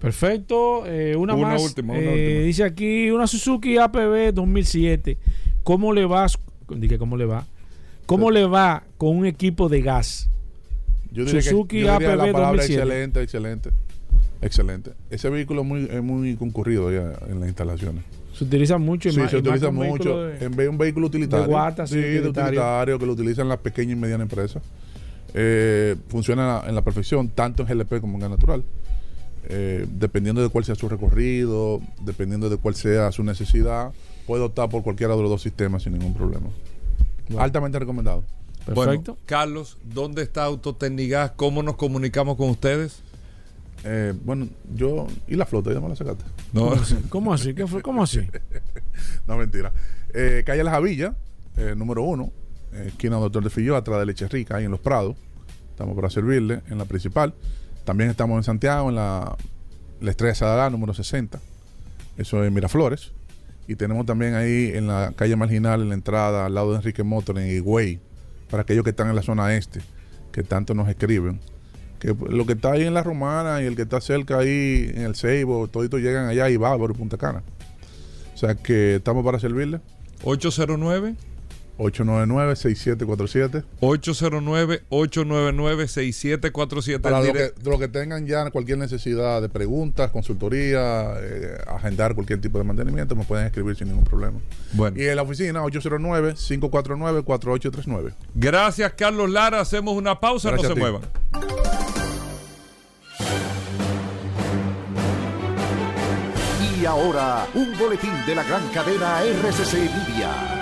S3: Perfecto. eh, una,
S18: Una
S3: más.
S18: última, una
S3: eh,
S18: última.
S3: Dice aquí una Suzuki APB 2007. ¿Cómo le va? Dije, ¿cómo le va? ¿Cómo le va con un equipo de gas?
S18: Yo diría,
S3: Suzuki
S18: que, yo diría la
S3: APB
S18: palabra
S3: 2007.
S18: excelente, excelente. Excelente. Ese vehículo es muy, es muy concurrido ya en las instalaciones.
S3: Se utiliza mucho. y
S18: Sí,
S3: más-
S18: se utiliza mucho.
S3: de-
S18: en vez de un vehículo utilitario.
S3: de guata, sí,
S18: sí, de
S3: utilitario,
S18: que lo utilizan las pequeñas y medianas empresas. Eh, funciona en la, la perfección, tanto en GLP como en gas natural. Eh, dependiendo de cuál sea su recorrido, dependiendo de cuál sea su necesidad, puede optar por cualquiera de los dos sistemas sin ningún problema. Altamente recomendado.
S2: Perfecto. Carlos, ¿dónde está Autotecnigas? ¿Cómo nos comunicamos con ustedes?
S18: Eh, bueno, yo. ¿Y la flota? ¿Ya me la sacaste?
S2: No.
S3: ¿Cómo así? ¿Cómo así? ¿Qué fue? ¿Cómo así?
S18: no, mentira. Eh, calle Las Javillas, eh, número uno, esquina Doctor de Filló, atrás de Leche Rica, ahí en Los Prados. Estamos para servirle en la principal. También estamos en Santiago, en la, la Estrella Sadalá, número 60. Eso es Miraflores. Y tenemos también ahí en la calle marginal, en la entrada, al lado de Enrique Motor, en Higüey, para aquellos que están en la zona este, que tanto nos escriben. Que lo que está ahí en la Romana y el que está cerca ahí en el Ceibo, toditos llegan allá y va por Punta Cana. O sea que estamos para servirle.
S2: 809
S18: 899-6747.
S2: 809-899-6747.
S18: Para lo que, lo que tengan ya cualquier necesidad de preguntas, consultoría, eh, agendar cualquier tipo de mantenimiento, me pueden escribir sin ningún problema.
S2: Bueno.
S18: Y en la oficina, 809-549-4839.
S2: Gracias, Carlos Lara. Hacemos una pausa,
S18: Gracias
S2: no
S18: a
S2: se muevan.
S19: Y ahora, un boletín de la gran cadena RCC Media.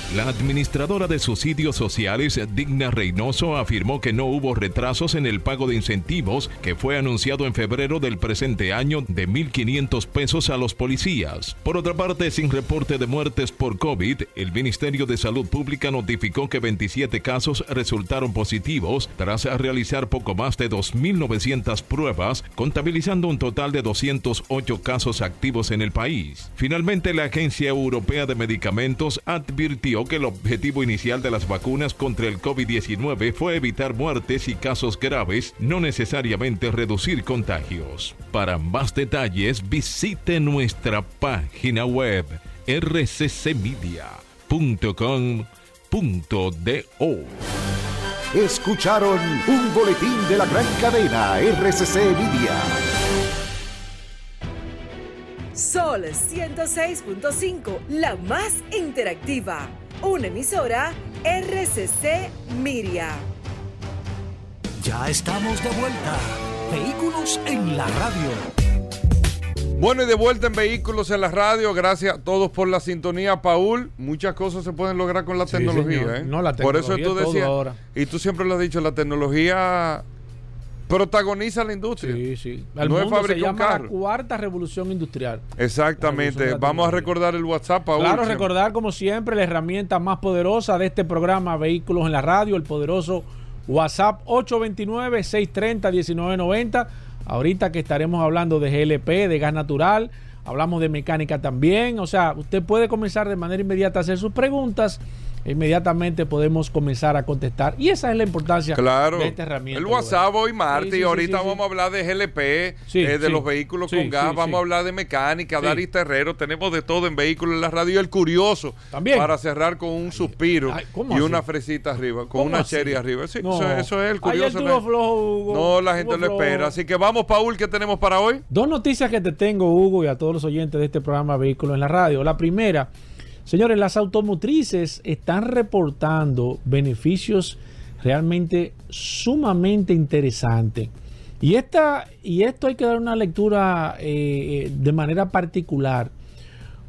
S5: La administradora de subsidios sociales, Digna Reynoso, afirmó que no hubo retrasos en el pago de incentivos que fue anunciado en febrero del presente año de 1.500 pesos a los policías. Por otra parte, sin reporte de muertes por COVID, el Ministerio de Salud Pública notificó que 27 casos resultaron positivos tras realizar poco más de 2.900 pruebas, contabilizando un total de 208 casos activos en el país. Finalmente, la Agencia Europea de Medicamentos advirtió que el objetivo inicial de las vacunas contra el COVID-19 fue evitar muertes y casos graves, no necesariamente reducir contagios. Para más detalles, visite nuestra página web rccmedia.com.do.
S19: Escucharon un boletín de la gran cadena RCC Media.
S16: Sol 106.5, la más interactiva. Una emisora RCC Miria.
S1: Ya estamos de vuelta. Vehículos en la radio.
S2: Bueno, y de vuelta en Vehículos en la Radio. Gracias a todos por la sintonía, Paul. Muchas cosas se pueden lograr con la
S3: Sí,
S2: tecnología.
S3: señor.
S2: ¿eh?
S3: No, la
S2: Por eso
S3: tecnología
S2: tú decías,
S3: ahora.
S2: y tú siempre lo has dicho, la tecnología protagoniza la industria.
S3: Sí, sí. El
S2: no es
S3: mundo se
S2: fabricar un
S3: llama la cuarta revolución industrial.
S2: Exactamente.
S3: Revolución
S2: Vamos a recordar el WhatsApp, Paul.
S3: Claro, recordar como siempre la herramienta más poderosa de este programa Vehículos en la Radio, el poderoso WhatsApp 829-630-1990. Ahorita que estaremos hablando de GLP, de gas natural, hablamos de mecánica también. O sea, usted puede comenzar de manera inmediata a hacer sus preguntas. Inmediatamente podemos comenzar a contestar. Y esa es la importancia
S2: Claro.
S3: de esta herramienta.
S2: El WhatsApp hoy martes
S3: Sí, sí,
S2: y ahorita
S3: sí,
S2: vamos a hablar de GLP, eh, de los vehículos con gas, vamos a hablar de mecánica. Daris Terrero, tenemos de todo en vehículos en la radio. El curioso,
S3: También.
S2: para cerrar con un suspiro
S3: ¿cómo
S2: y
S3: así?
S2: una fresita arriba, con
S3: ¿Cómo
S2: una
S3: así?
S2: cherry arriba. Sí,
S3: No.
S2: eso, eso es el curioso.
S3: flojo, Hugo.
S2: No, la gente lo espera. Así que vamos, Paul, ¿qué tenemos para hoy?
S3: Dos noticias que te tengo, Hugo, y a todos los oyentes de este programa Vehículos en la Radio. La primera, señores, las automotrices están reportando beneficios realmente sumamente interesantes. Y, esta, y esto hay que dar una lectura eh, eh, de manera particular,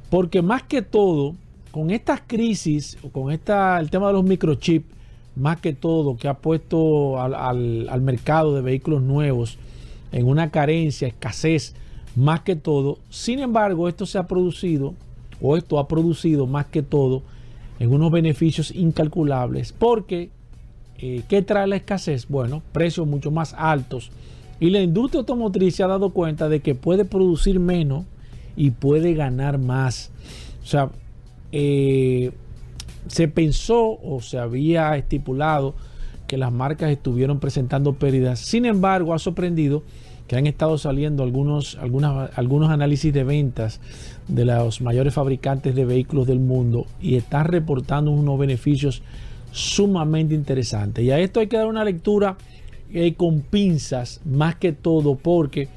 S3: porque más que todo, con estas crisis, con esta, el tema de los microchips, más que todo, que ha puesto al mercado de vehículos nuevos en una carencia, escasez, más que todo. Sin embargo, esto se ha producido, o esto ha producido más que todo, en unos beneficios incalculables, porque eh, ¿qué trae la escasez? Bueno, precios mucho más altos. Y la industria automotriz se ha dado cuenta de que puede producir menos y puede ganar más. O sea, eh, se pensó o se había estipulado que las marcas estuvieron presentando pérdidas. Sin embargo, ha sorprendido que han estado saliendo algunos, algunos análisis de ventas de los mayores fabricantes de vehículos del mundo y están reportando unos beneficios sumamente interesantes. Y a esto hay que dar una lectura eh, con pinzas, más que todo, porque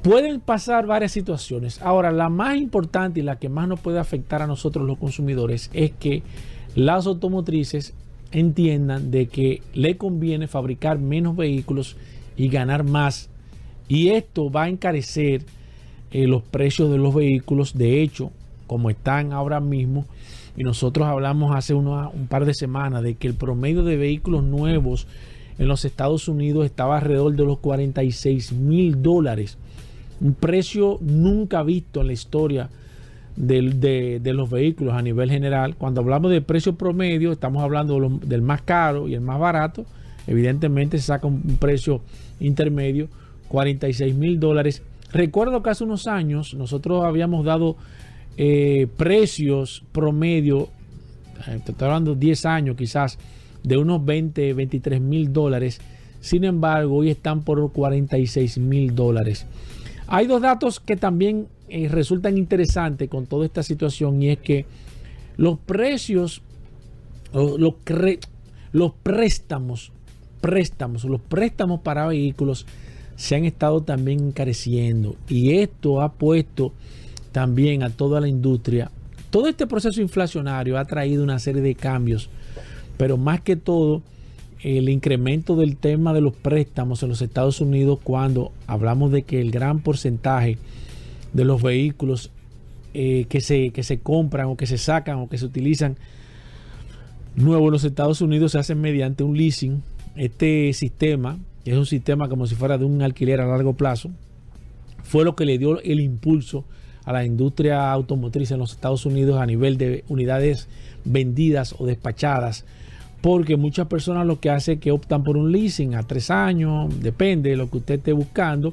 S3: pueden pasar varias situaciones. Ahora, la más importante y la que más nos puede afectar a nosotros los consumidores es que las automotrices entiendan de que le conviene fabricar menos vehículos y ganar más. Y esto va a encarecer eh, los precios de los vehículos. De hecho, como están ahora mismo, y nosotros hablamos hace un par de semanas de que el promedio de vehículos nuevos en los Estados Unidos estaba alrededor de los 46 mil dólares. Un precio nunca visto en la historia de, de los vehículos a nivel general. Cuando hablamos de precio promedio, estamos hablando del más caro y el más barato. Evidentemente se saca un precio intermedio, 46 mil dólares. Recuerdo que hace unos años nosotros habíamos dado eh, precios promedio, eh, estoy hablando 10 años quizás, de unos 20, 23 mil dólares. Sin embargo, hoy están por 46 mil dólares. Hay dos datos que también eh, resultan interesantes con toda esta situación y es que los precios, los, los préstamos, préstamos, los préstamos para vehículos se han estado también encareciendo y esto ha puesto también a toda la industria. Todo este proceso inflacionario ha traído una serie de cambios, pero más que todo el incremento del tema de los préstamos en los Estados Unidos cuando hablamos de que el gran porcentaje de los vehículos eh, que, se, que se compran o que se sacan o que se utilizan nuevos en los Estados Unidos se hacen mediante un leasing. Este sistema, que es un sistema como si fuera de un alquiler a largo plazo, fue lo que le dio el impulso a la industria automotriz en los Estados Unidos a nivel de unidades vendidas o despachadas porque muchas personas lo que hacen es que optan por un leasing a tres años, depende de lo que usted esté buscando,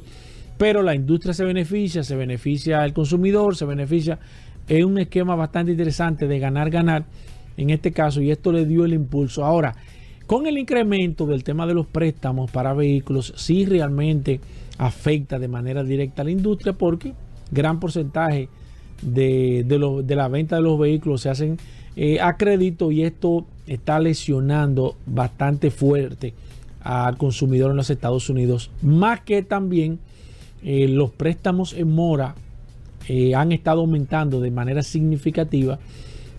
S3: pero la industria se beneficia, se beneficia el consumidor, se beneficia, es un esquema bastante interesante de ganar, ganar en este caso, y esto le dio el impulso. Ahora, con el incremento del tema de los préstamos para vehículos, sí realmente afecta de manera directa a la industria porque gran porcentaje de, de, la venta de los vehículos se hacen eh, a crédito y esto está lesionando bastante fuerte al consumidor en los Estados Unidos. Más que también eh, los préstamos en mora eh, han estado aumentando de manera significativa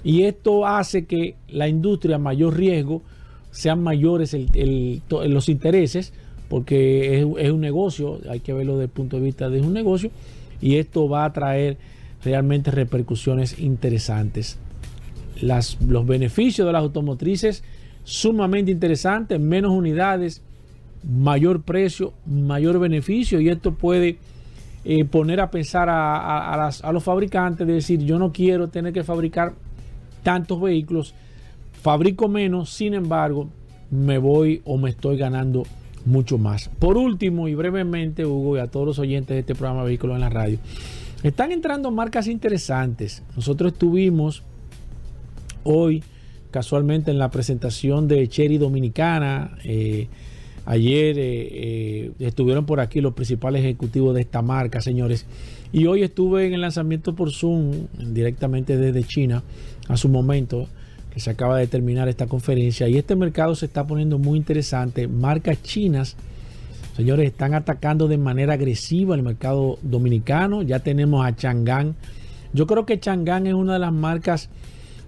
S3: y esto hace que la industria a mayor riesgo sean mayores el- el- los intereses porque es, es un negocio, hay que verlo desde el punto de vista de un negocio y esto va a traer realmente repercusiones interesantes. Las, los beneficios de las automotrices sumamente interesantes, menos unidades, mayor precio, mayor beneficio y esto puede eh, poner a pensar a, a- a las- a los fabricantes de decir yo no quiero tener que fabricar tantos vehículos, fabrico menos, sin embargo me voy o me estoy ganando mucho más. Por último y brevemente, Hugo, y a todos los oyentes de este programa Vehículos en la Radio, están entrando marcas interesantes. Nosotros estuvimos hoy casualmente en la presentación de Cherry Dominicana. eh, ayer eh, eh, estuvieron por aquí los principales ejecutivos de esta marca, señores. Y hoy estuve en el lanzamiento por Zoom directamente desde China a su momento que se acaba de terminar esta conferencia. Y este mercado se está poniendo muy interesante. Marcas chinas, señores, están atacando de manera agresiva el mercado dominicano. Ya tenemos a Chang'an. Yo creo que Chang'an es una de las marcas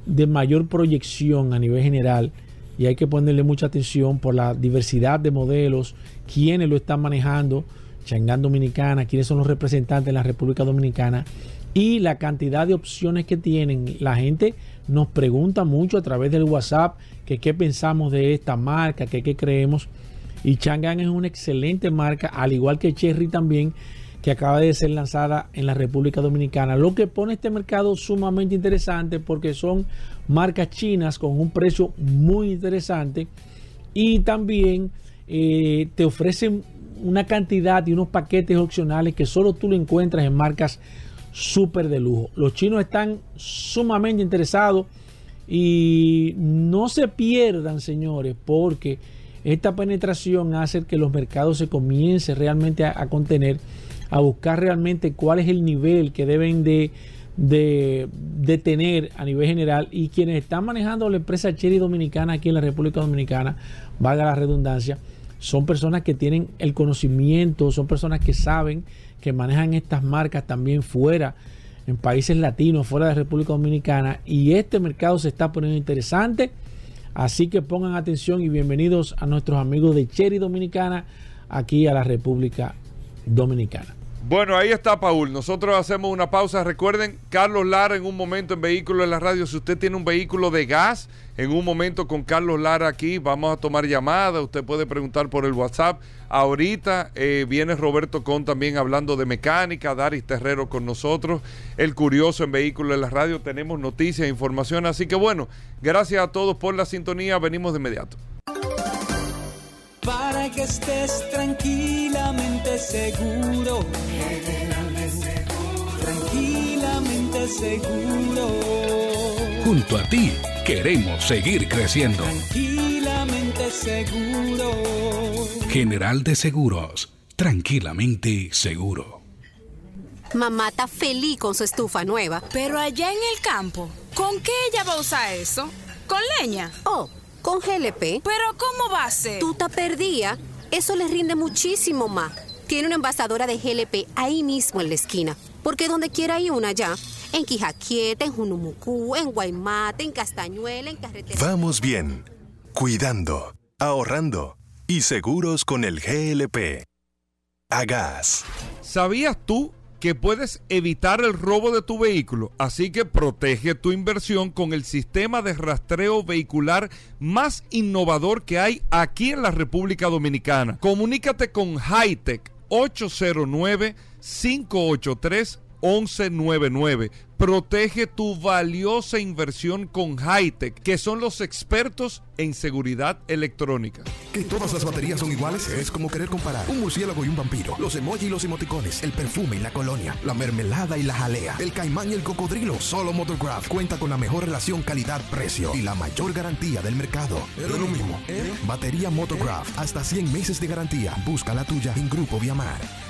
S3: de mayor proyección a nivel general y hay que ponerle mucha atención por la diversidad de modelos, quiénes lo están manejando, Chang'an Dominicana, quiénes son los representantes de la República Dominicana y la cantidad de opciones que tienen. La gente nos pregunta mucho a través del WhatsApp que qué pensamos de esta marca, que qué creemos. Y Chang'an es una excelente marca, al igual que Cherry también, que acaba de ser lanzada en la República Dominicana, lo que pone este mercado sumamente interesante porque son marcas chinas con un precio muy interesante y también eh, te ofrecen una cantidad y unos paquetes opcionales que solo tú lo encuentras en marcas súper de lujo. Los chinos están sumamente interesados y no se pierdan, señores, porque esta penetración hace que los mercados se comiencen realmente a, contener, a buscar realmente cuál es el nivel que deben de, de, de tener a nivel general y quienes están manejando la empresa Cherry Dominicana aquí en la República Dominicana, valga la redundancia, son personas que tienen el conocimiento, son personas que saben que manejan estas marcas también fuera, en países latinos, fuera de República Dominicana, y este mercado se está poniendo interesante. Así que pongan atención y bienvenidos a nuestros amigos de Cherry Dominicana aquí a la República Dominicana.
S2: Bueno, ahí está Paul. Nosotros hacemos una pausa. Recuerden, Carlos Lara en un momento en Vehículo en la Radio. Si usted tiene un vehículo de gas, en un momento con Carlos Lara aquí, vamos a tomar llamadas. Usted puede preguntar por el WhatsApp. Ahorita eh, viene Roberto Con también hablando de mecánica, Daris Terrero con nosotros, el curioso en Vehículo en la Radio. Tenemos noticias e información. Así que bueno, gracias a todos por la sintonía. Venimos de inmediato.
S4: Para que estés tranquilamente seguro. Tranquilamente seguro.
S20: Junto a ti queremos seguir creciendo.
S4: Tranquilamente seguro.
S20: General de Seguros, tranquilamente seguro.
S8: Mamá está feliz con su estufa nueva.
S9: Pero allá en el campo, ¿con qué ella va a usar eso? ¿Con leña?
S8: Oh, con GLP.
S9: ¿Pero cómo va a ser?
S8: Tú te perdía. Eso le rinde muchísimo más. Tiene una envasadora de GLP ahí mismo en la esquina. Porque donde quiera hay una ya. En Quijaquieta, en Junumucú, en Guaymate, en Castañuela, en Carretera.
S10: Vamos bien. Cuidando, ahorrando y seguros con el GLP. A gas.
S2: ¿Sabías tú que puedes evitar el robo de tu vehículo? Así que protege tu inversión con el sistema de rastreo vehicular más innovador que hay aquí en la República Dominicana. Comunícate con Hightech 809 583 1199. Protege tu valiosa inversión con Hightech, que son los expertos en seguridad electrónica.
S21: Que todas las baterías son iguales es como querer comparar un murciélago y un vampiro. Los emoji y los emoticones, el perfume y la colonia, la mermelada y la jalea, el caimán y el cocodrilo. Solo Motograph cuenta con la mejor relación calidad-precio y la mayor garantía del mercado. Es lo mismo. Batería Motograph, hasta 100 meses de garantía. Busca la tuya en Grupo Viamar.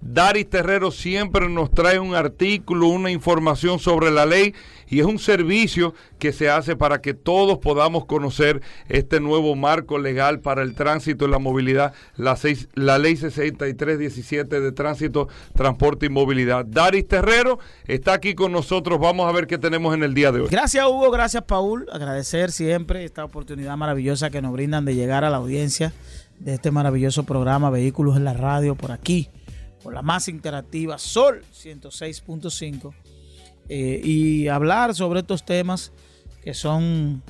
S2: Daris Terrero siempre nos trae un artículo, una información sobre la ley y es un servicio que se hace para que todos podamos conocer este nuevo marco legal para el tránsito y la movilidad, la, ley 6317 de tránsito, transporte y movilidad. Daris Terrero está aquí con nosotros, vamos a ver qué tenemos en el día de hoy.
S22: Gracias Hugo, gracias Paul, agradecer siempre esta oportunidad maravillosa que nos brindan de llegar a la audiencia de este maravilloso programa Vehículos en la Radio por aquí, la más interactiva Sol 106.5 eh, y hablar sobre estos temas que son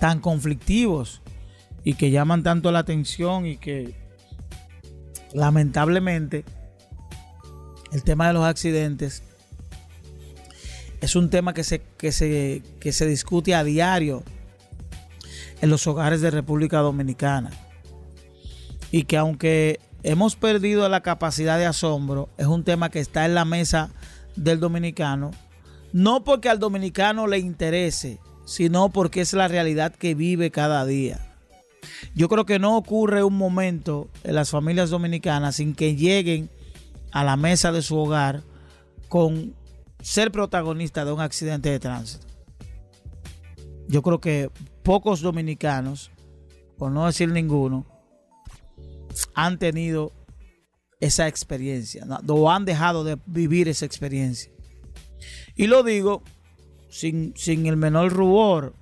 S22: tan conflictivos y que llaman tanto la atención y que lamentablemente el tema de los accidentes es un tema que se, que se, que se discute a diario en los hogares de República Dominicana. Y que aunque hemos perdido la capacidad de asombro, es un tema que está en la mesa del dominicano, no porque al dominicano le interese, sino porque es la realidad que vive cada día. Yo creo que no ocurre un momento en las familias dominicanas sin que lleguen a la mesa de su hogar con ser protagonista de un accidente de tránsito. Yo creo que pocos dominicanos, por no decir ninguno, han tenido esa experiencia ¿no? o han dejado de vivir esa experiencia. Y lo digo sin, sin el menor rubor.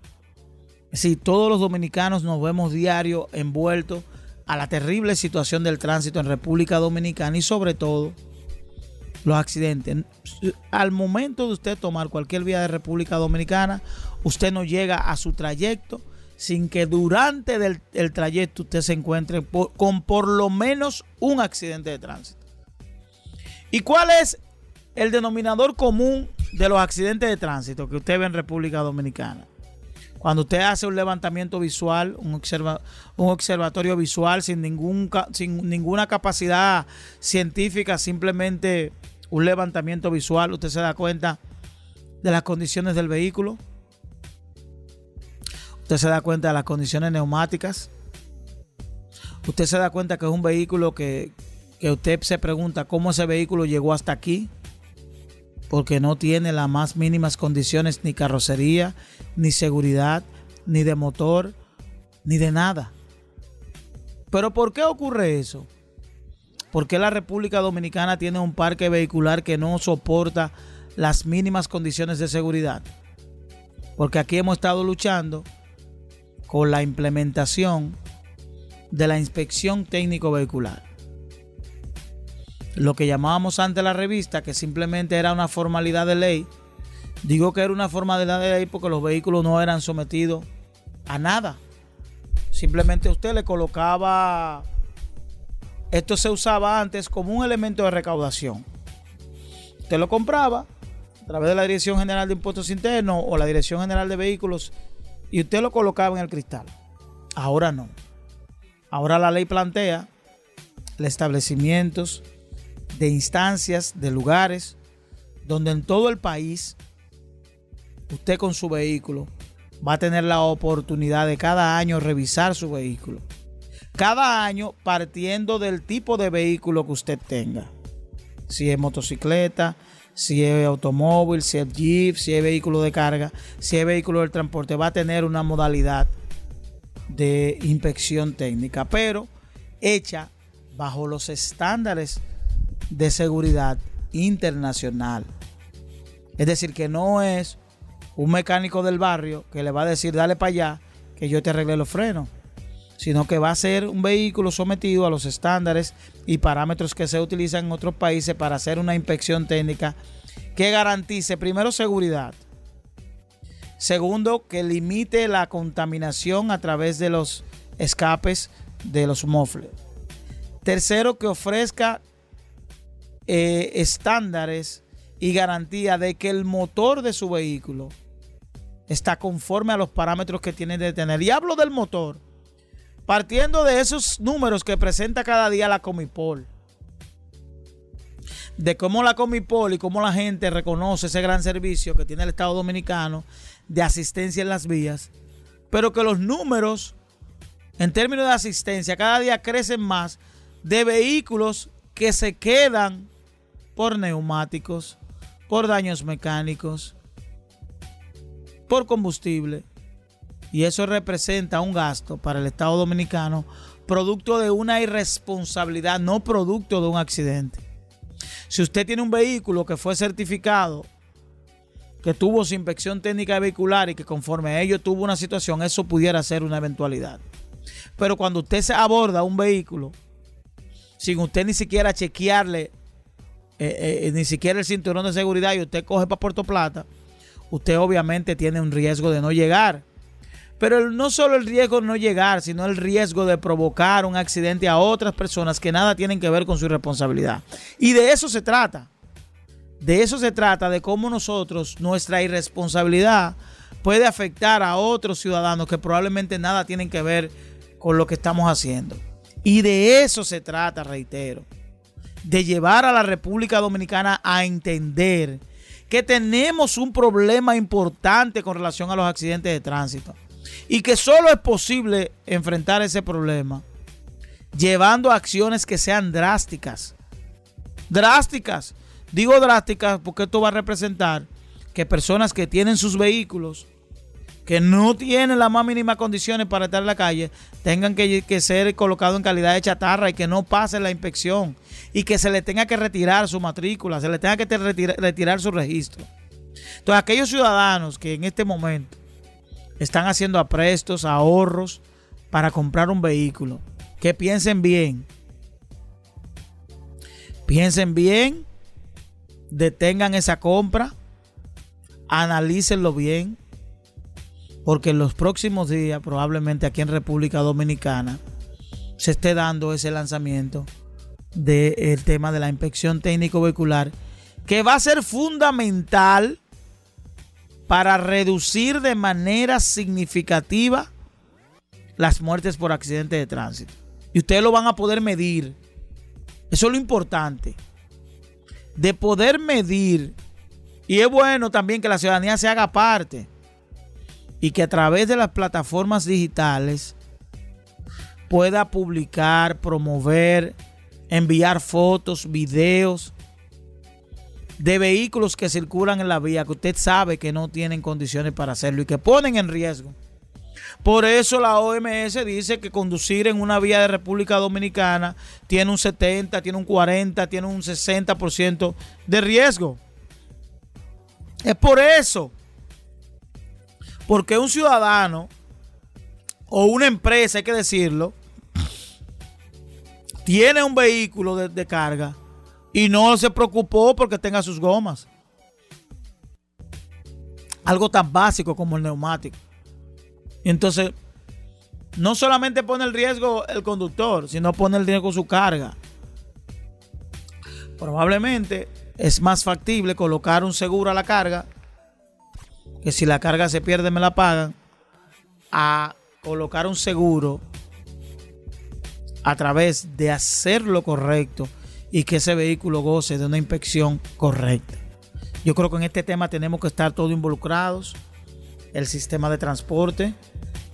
S22: Si todos los dominicanos nos vemos diario envueltos a la terrible situación del tránsito en República Dominicana y sobre todo los accidentes. Al momento de usted tomar cualquier vía de República Dominicana, usted no llega a su trayecto sin que durante del- el trayecto usted se encuentre con por lo menos un accidente de tránsito. ¿Y cuál es el denominador común de los accidentes de tránsito que usted ve en República Dominicana? Cuando usted hace un levantamiento visual, un, un observatorio visual sin, ningún, sin ninguna capacidad científica, simplemente un levantamiento visual, usted se da cuenta de las condiciones del vehículo, usted se da cuenta de las condiciones neumáticas, usted se da cuenta que es un vehículo que, que usted se pregunta cómo ese vehículo llegó hasta aquí, porque no tiene las más mínimas condiciones ni carrocería, ni seguridad, ni de motor, ni de nada. Pero ¿por qué ocurre eso? ¿Por qué la República Dominicana tiene un parque vehicular que no soporta las mínimas condiciones de seguridad? Porque aquí hemos estado luchando con la implementación de la inspección técnico vehicular. Lo que llamábamos antes la revista, que simplemente era una formalidad de ley. Digo que era una formalidad de ley porque los vehículos no eran sometidos a nada. Simplemente usted le colocaba, esto se usaba antes como un elemento de recaudación. Usted lo compraba a través de la Dirección General de Impuestos Internos o la Dirección General de Vehículos y usted lo colocaba en el cristal. Ahora no. Ahora la ley plantea establecimientos de instancias, de lugares, donde en todo el país usted con su vehículo va a tener la oportunidad de cada año revisar su vehículo. Cada año partiendo del tipo de vehículo que usted tenga. Si es motocicleta, si es automóvil, si es jeep, si es vehículo de carga, si es vehículo del transporte, va a tener una modalidad de inspección técnica, pero hecha bajo los estándares de seguridad internacional. Es decir, que no es un mecánico del barrio que le va a decir, dale para allá, que yo te arregle los frenos, sino que va a ser un vehículo sometido a los estándares y parámetros que se utilizan en otros países para hacer una inspección técnica que garantice, primero, seguridad. Segundo, que limite la contaminación a través de los escapes de los mofles. Tercero, que ofrezca eh, estándares y garantía de que el motor de su vehículo está conforme a los parámetros que tiene de tener. Y hablo del motor, partiendo de esos números que presenta cada día la Comipol, de cómo la Comipol y cómo la gente reconoce ese gran servicio que tiene el Estado Dominicano de asistencia en las vías, pero que los números en términos de asistencia cada día crecen más de vehículos que se quedan por neumáticos, por daños mecánicos, por combustible. Y eso representa un gasto para el Estado Dominicano producto de una irresponsabilidad, no producto de un accidente. Si usted tiene un vehículo que fue certificado, que tuvo su inspección técnica vehicular y que conforme a ello tuvo una situación, eso pudiera ser una eventualidad. Pero cuando usted se aborda un vehículo sin usted ni siquiera chequearle eh, eh, ni siquiera el cinturón de seguridad y usted coge para Puerto Plata, usted obviamente tiene un riesgo de no llegar. Pero no solo el riesgo de no llegar, sino el riesgo de provocar un accidente a otras personas que nada tienen que ver con su responsabilidad. Y de eso se trata. De eso se trata, de cómo nosotros, nuestra irresponsabilidad puede afectar a otros ciudadanos que probablemente nada tienen que ver con lo que estamos haciendo. Y de eso se trata, reitero de llevar a la República Dominicana a entender que tenemos un problema importante con relación a los accidentes de tránsito y que solo es posible enfrentar ese problema llevando acciones que sean drásticas. Drásticas. Digo drásticas porque esto va a representar que personas que tienen sus vehículos que no tienen las más mínimas condiciones para estar en la calle tengan que, ser colocados en calidad de chatarra y que no pase la inspección y que se le tenga que retirar su matrícula, se le tenga que retirar, su registro. Entonces, aquellos ciudadanos que en este momento están haciendo aprestos, ahorros para comprar un vehículo, que piensen bien. Piensen bien, detengan esa compra, analícenlo bien porque en los próximos días, probablemente aquí en República Dominicana, se esté dando ese lanzamiento del tema de la inspección técnico vehicular, que va a ser fundamental para reducir de manera significativa las muertes por accidente de tránsito. Y ustedes lo van a poder medir. Eso es lo importante. De poder medir. Y es bueno también que la ciudadanía se haga parte y que a través de las plataformas digitales pueda publicar, promover, enviar fotos, videos de vehículos que circulan en la vía que usted sabe que no tienen condiciones para hacerlo y que ponen en riesgo Por eso la OMS dice que conducir en una vía de República Dominicana tiene un 70, tiene un 40, tiene un 60% de riesgo. Es por eso. Porque un ciudadano o una empresa, hay que decirlo, tiene un vehículo de, de carga y no se preocupó porque tenga sus gomas. Algo tan básico como el neumático. Y entonces, no solamente pone el riesgo el conductor, sino pone el riesgo su carga. Probablemente es más factible colocar un seguro a la carga, que si la carga se pierde me la pagan, a colocar un seguro a través de hacer lo correcto y que ese vehículo goce de una inspección correcta. Yo creo que en este tema tenemos que estar todos involucrados, el sistema de transporte,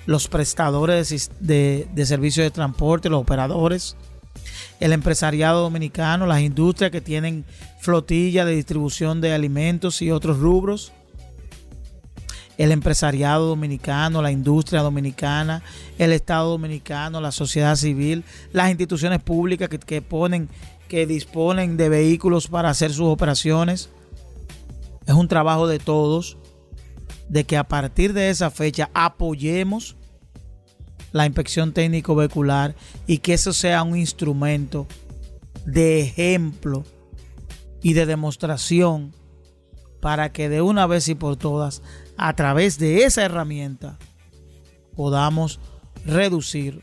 S22: los prestadores de, de servicios de transporte, los operadores, el empresariado dominicano, las industrias que tienen flotilla de distribución de alimentos y otros rubros, el empresariado dominicano, la industria dominicana, el Estado dominicano, la sociedad civil, las instituciones públicas que, que ponen, que disponen de vehículos para hacer sus operaciones. Es un trabajo de todos, de que a partir de esa fecha apoyemos la inspección técnico vehicular y que eso sea un instrumento de ejemplo y de demostración para que de una vez y por todas, a través de esa herramienta, podamos reducir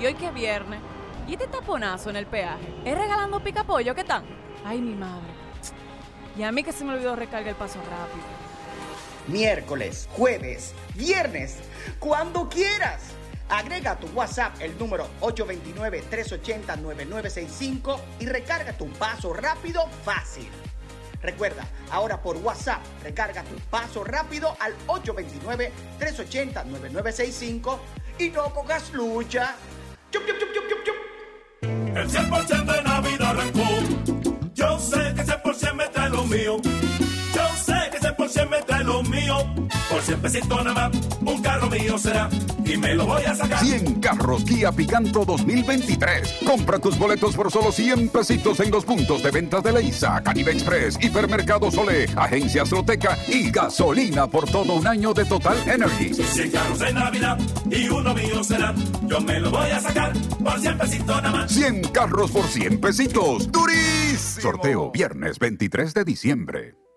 S23: Y hoy que es viernes. ¿Y este taponazo en el peaje? ¿Es regalando pica pollo? ¿Qué tal? Ay, mi madre. Y a mí que se me olvidó recargar el paso rápido.
S24: Miércoles, jueves, viernes, cuando quieras. Agrega a tu WhatsApp el número 829-380-9965 y recarga tu paso rápido fácil. Recuerda, ahora por WhatsApp, recarga tu paso rápido al 829-380-9965 y no cojas lucha. Chup, chup, chup.
S13: El 100% de Navidad arrancó. Yo sé que ese por cien me trae lo mío. Yo sé que ese por cien me trae lo mío. Por cien pesitos nada más, un carro mío será. Y me lo voy a sacar.
S14: 100 carros Kia Picanto 2023. Compra tus boletos por solo 100 pesitos en los puntos de ventas de Leisa, Caribe Express, Hipermercado Sole, Agencia Azteca y gasolina por todo un año de Total Energy.
S13: 100 carros de Navidad y uno mío será. Yo me lo voy a sacar por cien pesitos nada más.
S14: 100 carros por 100 pesitos. ¡Durísimo! Sorteo viernes 23 de diciembre.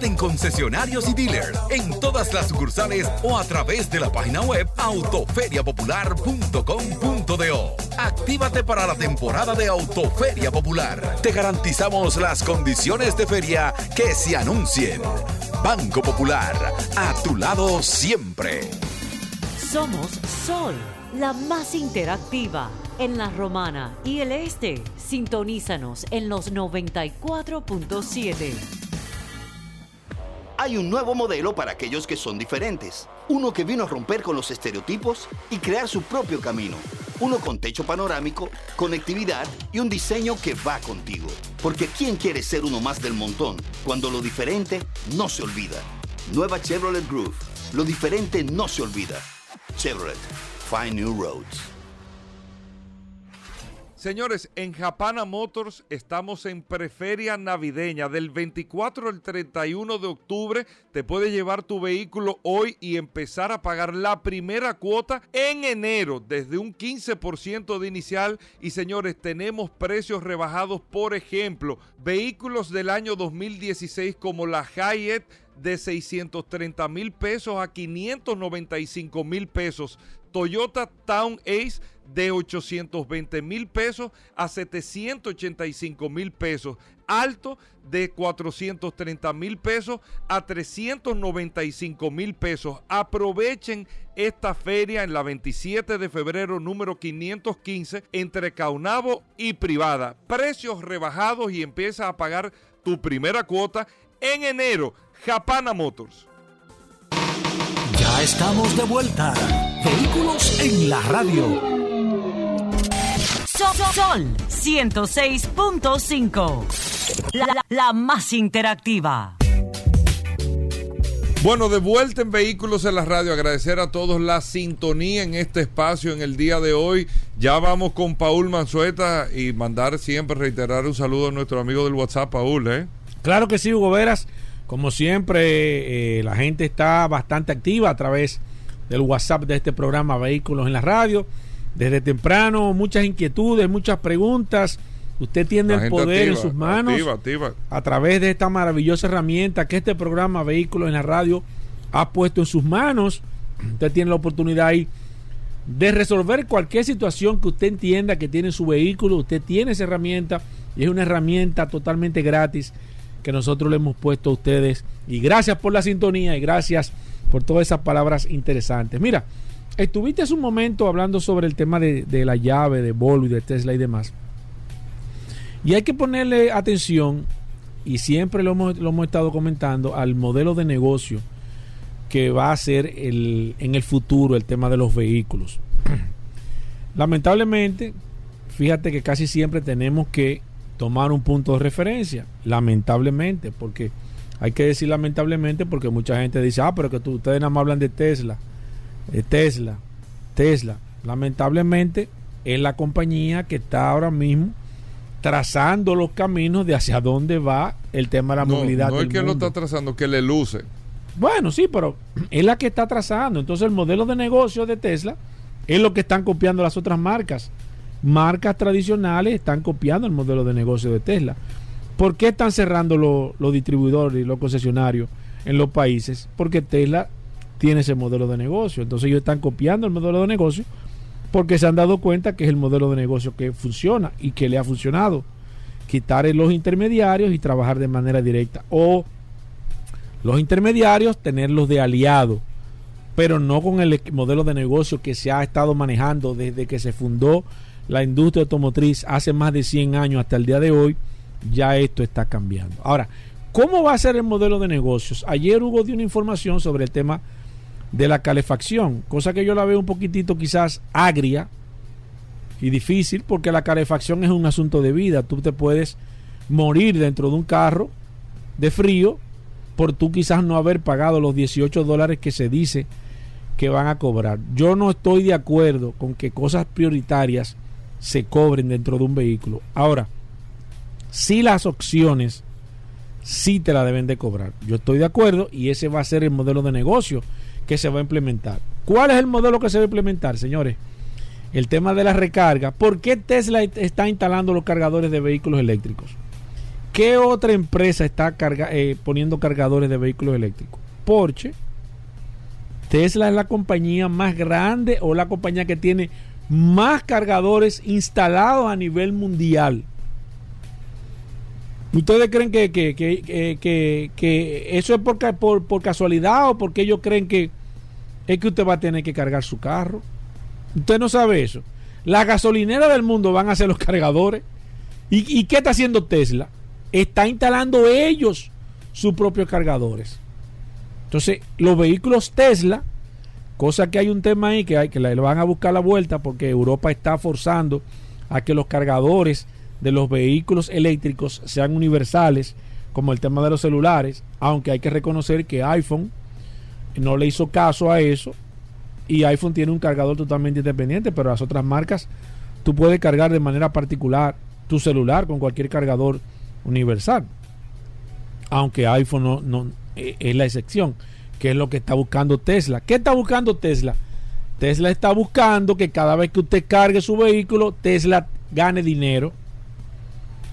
S25: En concesionarios y dealers en todas las sucursales o a través de la página web autoferiapopular.com.do. Actívate para la temporada de Autoferia Popular. Te garantizamos las condiciones de feria que se anuncien. Banco Popular, a tu lado siempre.
S26: Somos Sol, la más interactiva en la Romana y el Este. Sintonízanos en los 94.7.
S27: Hay un nuevo modelo para aquellos que son diferentes. Uno que vino a romper con los estereotipos y crear su propio camino. Uno con techo panorámico, conectividad y un diseño que va contigo. Porque ¿quién quiere ser uno más del montón cuando lo diferente no se olvida? Nueva Chevrolet Groove. Lo diferente no se olvida. Chevrolet. Find New Roads.
S2: Señores, en Japana Motors estamos en preferia navideña. Del 24 al 31 de octubre te puedes llevar tu vehículo hoy y empezar a pagar la primera cuota en enero desde un 15% de inicial. Y señores, tenemos precios rebajados. Por ejemplo, vehículos del año 2016 como la Hayet de 630 mil pesos a 595 mil pesos. Toyota Town Ace de 820 mil pesos a 785 mil pesos. Alto de 430 mil pesos a 395 mil pesos. Aprovechen esta feria en la 27 de febrero número 515 entre Caunabo y Privada. Precios rebajados y empieza a pagar tu primera cuota en enero. Japana Motors.
S19: Ya estamos de vuelta. Vehículos en la radio.
S26: Sol, Sol 106.5. La, la- la más interactiva.
S2: Bueno, de vuelta en Vehículos en la Radio, agradecer a todos la sintonía en este espacio en el día de hoy. Ya vamos con Paul Manzueta y mandar siempre, reiterar un saludo a nuestro amigo del WhatsApp, Paul, ¿eh?
S3: Claro que sí, Hugo Veras. Como siempre, eh, la gente está bastante activa a través del WhatsApp de este programa Vehículos en la Radio. Desde temprano, muchas inquietudes, muchas preguntas. Usted tiene el poder en sus manos
S2: activa, activa.
S3: a través de esta maravillosa herramienta que este programa Vehículos en la Radio ha puesto en sus manos. Usted tiene la oportunidad ahí de resolver cualquier situación que usted entienda que tiene en su vehículo. Usted tiene esa herramienta y es una herramienta totalmente gratis que nosotros le hemos puesto a ustedes. Y gracias por la sintonía y gracias por todas esas palabras interesantes. Mira, estuviste hace un momento hablando sobre el tema de, de la llave, de Volvo y de Tesla y demás. Y hay que ponerle atención, y siempre lo hemos, lo hemos estado comentando, al modelo de negocio que va a ser el, en el futuro el tema de los vehículos. Lamentablemente, fíjate que casi siempre tenemos que tomar un punto de referencia, lamentablemente, porque hay que decir lamentablemente porque mucha gente dice, ah, pero que tú, ustedes nada más hablan de Tesla, de Tesla, Tesla. Lamentablemente es la compañía que está ahora mismo trazando los caminos de hacia dónde va el tema de la
S2: No,
S3: movilidad.
S2: no es que lo está trazando, que le luce.
S3: Bueno, sí, pero es la que está trazando. Entonces el modelo de negocio de Tesla es lo que están copiando las otras marcas. Marcas tradicionales están copiando el modelo de negocio de Tesla. ¿Por qué están cerrando lo- los distribuidores y los concesionarios en los países? Porque Tesla tiene ese modelo de negocio. Entonces ellos están copiando el modelo de negocio porque se han dado cuenta que es el modelo de negocio que funciona y que le ha funcionado. Quitar los intermediarios y trabajar de manera directa. O los intermediarios tenerlos de aliado, pero no con el modelo de negocio que se ha estado manejando desde que se fundó la industria automotriz hace más de 100 años hasta el día de hoy, ya esto está cambiando. Ahora, ¿cómo va a ser el modelo de negocios? Ayer hubo dio una información sobre el tema de la calefacción, cosa que yo la veo un poquitito quizás agria y difícil porque la calefacción es un asunto de vida. Tú te puedes morir dentro de un carro de frío por tú quizás no haber pagado los 18 dólares que se dice que van a cobrar. Yo no estoy de acuerdo con que cosas prioritarias se cobren dentro de un vehículo. Ahora, si las opciones sí te la deben de cobrar. Yo estoy de acuerdo y ese va a ser el modelo de negocio que se va a implementar. ¿Cuál es el modelo que se va a implementar, señores? El tema de la recarga. ¿Por qué Tesla está instalando los cargadores de vehículos eléctricos? ¿Qué otra empresa está eh, poniendo cargadores de vehículos eléctricos? Porsche. Tesla es la compañía más grande o la compañía que tiene más cargadores instalados a nivel mundial. ¿Ustedes creen que, que, que, que- eso es por, por, por casualidad o porque ellos creen que es que usted va a tener que cargar su carro? Usted no sabe eso. Las gasolineras del mundo van a hacer los cargadores. ¿Y, y qué está haciendo Tesla? Está instalando ellos sus propios cargadores. Entonces, los vehículos Tesla, cosa que hay un tema ahí que, hay, que le van a buscar la vuelta porque Europa está forzando a que los cargadores de los vehículos eléctricos sean universales, como el tema de los celulares, aunque hay que reconocer que iPhone no le hizo caso a eso y iPhone tiene un cargador totalmente independiente, pero las otras marcas tú puedes cargar de manera particular tu celular con cualquier cargador universal. Aunque iPhone no, no- eh, es la excepción, que es lo que está buscando Tesla. ¿Qué está buscando Tesla? Tesla está buscando que cada vez que usted cargue su vehículo, Tesla gane dinero.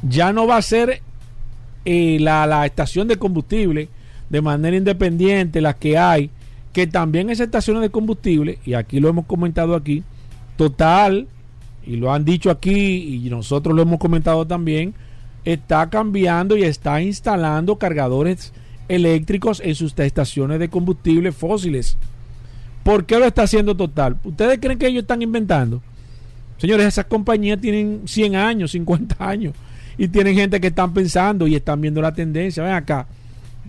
S3: Ya no va a ser eh, la, la estación de combustible de manera independiente, las que hay, que también esas estaciones de combustible, y aquí lo hemos comentado aquí, total, y lo han dicho aquí, y nosotros lo hemos comentado también, está cambiando y está instalando cargadores eléctricos en sus estaciones de combustible fósiles. ¿Por qué lo está haciendo Total? ¿Ustedes creen que ellos están inventando? Señores, esas compañías tienen 100 años, 50 años y tienen gente que están pensando y están viendo la tendencia. Ven acá,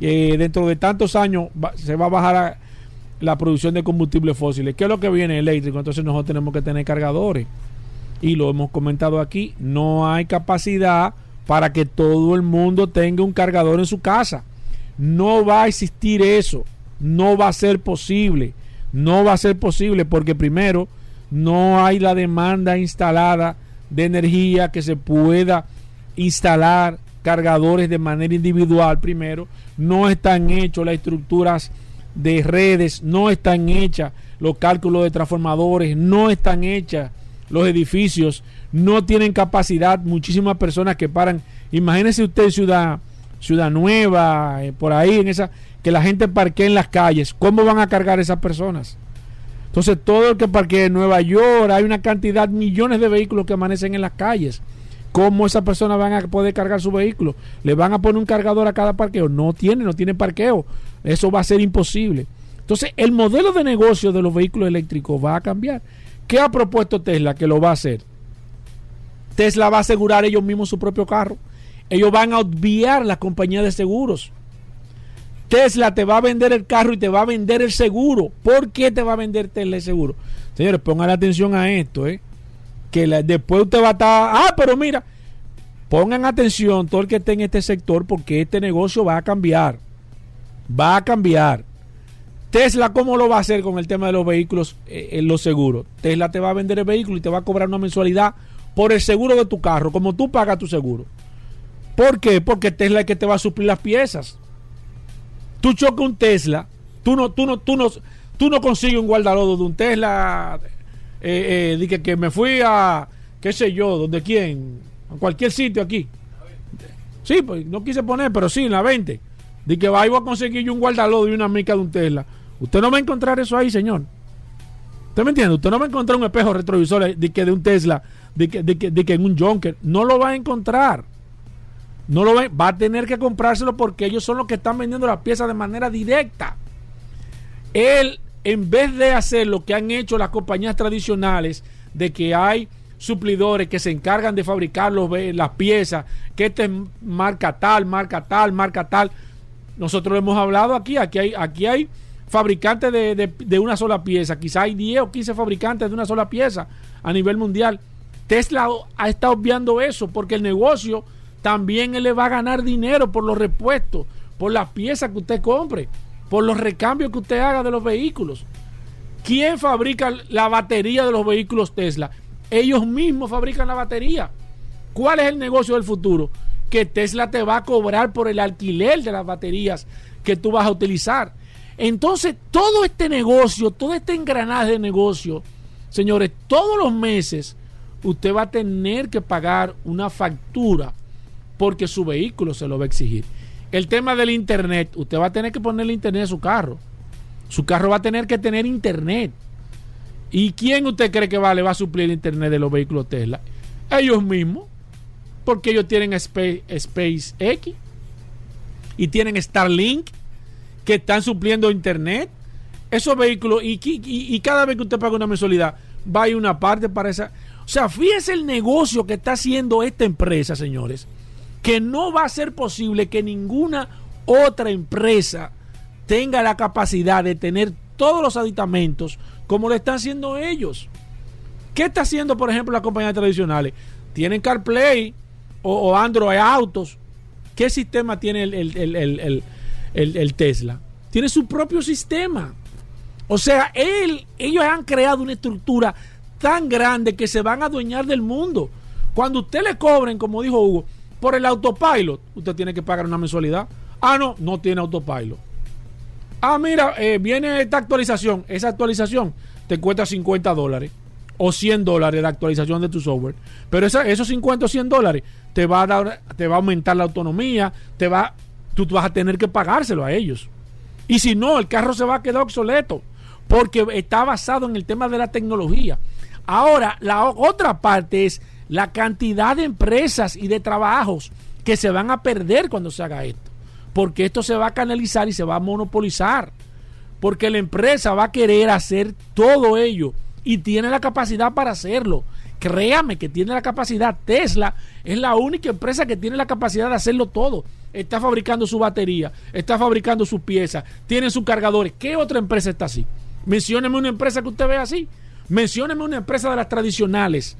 S3: eh, dentro de tantos años se va a bajar la producción de combustibles fósiles. ¿Qué es lo que viene eléctrico? Entonces nosotros tenemos que tener cargadores. Y lo hemos comentado aquí, no hay capacidad para que todo el mundo tenga un cargador en su casa. No va a existir eso. No va a ser posible. No va a ser posible porque primero no hay la demanda instalada de energía que se pueda instalar cargadores de manera individual primero. No están hechos las estructuras de redes, no están hechas los cálculos de transformadores, no están hechas los edificios, no tienen capacidad muchísimas personas que paran. Imagínese usted Ciudad, Ciudad Nueva, eh, por ahí, en esa, que la gente parquee en las calles. ¿Cómo van a cargar esas personas? Entonces, todo el que parquee en Nueva York, hay una cantidad, millones de vehículos que amanecen en las calles. ¿Cómo esas personas van a poder cargar su vehículo? ¿Le van a poner un cargador a cada parqueo? No tiene, no tiene parqueo. Eso va a ser imposible. Entonces, el modelo de negocio de los vehículos eléctricos va a cambiar. ¿Qué ha propuesto Tesla que lo va a hacer? Tesla va a asegurar ellos mismos su propio carro. Ellos van a obviar la compañía de seguros. Tesla te va a vender el carro y te va a vender el seguro. ¿Por qué te va a vender Tesla el seguro? Señores, pongan atención a esto, ¿eh? Que después usted va a estar, ah, pero mira, pongan atención todo el que esté en este sector porque este negocio va a cambiar. Va a cambiar. Tesla, ¿cómo lo va a hacer con el tema de los vehículos, eh, en los seguros? Tesla te va a vender el vehículo y te va a cobrar una mensualidad por el seguro de tu carro, como tú pagas tu seguro. ¿Por qué? Porque Tesla es el que te va a suplir las piezas. Tú chocas un Tesla, tú no, tú no, tú no, tú no consigues un guardalodo de un Tesla, eh, eh, di que, me fui a, qué sé yo, donde quién, a cualquier sitio aquí. Sí, pues no quise poner, pero sí, en la 20. Di que va voy a conseguir yo un guardalodo y una mica de un Tesla. Usted no va a encontrar eso ahí, señor. ¿Usted me entiende? Usted no va a encontrar un espejo retrovisor de, que de un Tesla, de que, de, que, de que en un Junker. No lo va a encontrar. No lo va, va a tener que comprárselo porque ellos son los que están vendiendo las piezas de manera directa. Él, en vez de hacer lo que han hecho las compañías tradicionales, de que hay suplidores que se encargan de fabricar los ve- las piezas, que este es marca tal, marca tal, marca tal. Nosotros lo hemos hablado aquí, aquí hay, aquí hay fabricantes de, de- una sola pieza, quizá hay 10 o 15 fabricantes de una sola pieza a nivel mundial. Tesla ha estado obviando eso porque el negocio también le va a ganar dinero por los repuestos, por las piezas que usted compre, por los recambios que usted haga de los vehículos. ¿Quién fabrica la batería de los vehículos Tesla? Ellos mismos fabrican la batería. ¿Cuál es el negocio del futuro? Que Tesla te va a cobrar por el alquiler de las baterías que tú vas a utilizar. Entonces, todo este negocio, todo este engranaje de negocio, señores, todos los meses usted va a tener que pagar una factura porque su vehículo se lo va a exigir. El tema del internet, usted va a tener que ponerle internet a su carro. Su carro va a tener que tener internet. ¿Y quién usted cree que va, a suplir el internet de los vehículos Tesla? Ellos mismos. Porque ellos tienen Space, SpaceX y tienen Starlink que están supliendo internet. Esos vehículos, y, y- y cada vez que usted paga una mensualidad, va a ir una parte para esa. O sea, fíjese el negocio que está haciendo esta empresa, señores, que no va a ser posible que ninguna otra empresa tenga la capacidad de tener todos los aditamentos como lo están haciendo ellos. ¿Qué está haciendo, por ejemplo, las compañías tradicionales? Tienen CarPlay o, Android Autos. ¿Qué sistema tiene el, Tesla? Tiene su propio sistema. O sea, ellos han creado una estructura tan grandes que se van a adueñar del mundo. Cuando usted le cobren, como dijo Hugo, por el autopilot, usted tiene que pagar una mensualidad. Ah, no, no tiene autopilot. Ah, mira, eh, viene esta actualización. Esa actualización te cuesta 50 dólares o 100 dólares la actualización de tu software. Pero esa- esos 50 o 100 dólares te va a dar, te va a aumentar la autonomía, te va, tú vas a tener que pagárselo a ellos. Y si no, el carro se va a quedar obsoleto porque está basado en el tema de la tecnología. Ahora, la otra parte es la cantidad de empresas y de trabajos que se van a perder cuando se haga esto. Porque esto se va a canalizar y se va a monopolizar. Porque la empresa va a querer hacer todo ello y tiene la capacidad para hacerlo. Créame que tiene la capacidad. Tesla es la única empresa que tiene la capacidad de hacerlo todo. Está fabricando su batería, está fabricando sus piezas, tiene sus cargadores. ¿Qué otra empresa está así? Mencióneme una empresa que usted vea así. Mencióneme una empresa de las tradicionales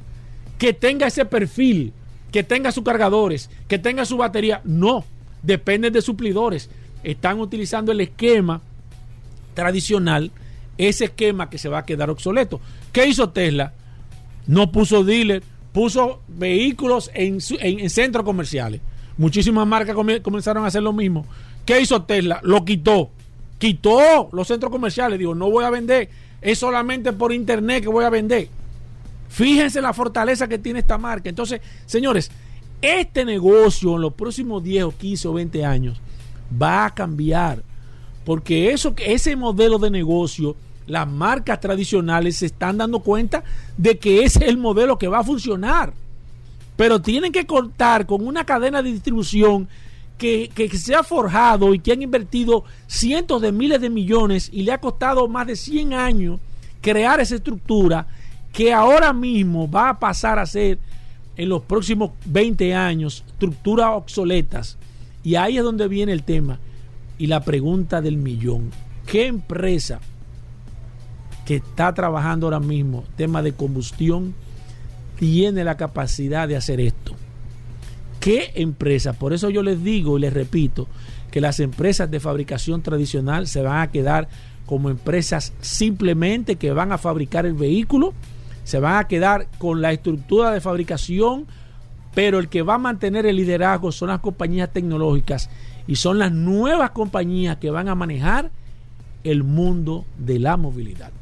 S3: que tenga ese perfil, que tenga sus cargadores, que tenga su batería. No, dependen de suplidores. Están utilizando el esquema tradicional, ese esquema que se va a quedar obsoleto. ¿Qué hizo Tesla? No puso dealer, puso vehículos en, centros comerciales. Muchísimas marcas come- comenzaron a hacer lo mismo. ¿Qué hizo Tesla? Lo quitó. Quitó los centros comerciales. Digo, no voy a vender. Es solamente por internet que voy a vender. Fíjense la fortaleza que tiene esta marca. Entonces, señores, este negocio en los próximos 10 o 15 o 20 años va a cambiar. Porque eso, ese modelo de negocio, las marcas tradicionales se están dando cuenta de que ese es el modelo que va a funcionar. Pero tienen que contar con una cadena de distribución que, que se ha forjado y que han invertido cientos de miles de millones y le ha costado más de 100 años crear esa estructura que ahora mismo va a pasar a ser en los próximos 20 años estructuras obsoletas. Y ahí es donde viene el tema y la pregunta del millón. ¿Qué empresa que está trabajando ahora mismo tema de combustión tiene la capacidad de hacer esto? ¿Qué empresa? Por eso yo les digo y les repito que las empresas de fabricación tradicional se van a quedar como empresas simplemente que van a fabricar el vehículo, se van a quedar con la estructura de fabricación, pero el que va a mantener el liderazgo son las compañías tecnológicas y son las nuevas compañías que van a manejar el mundo de la movilidad.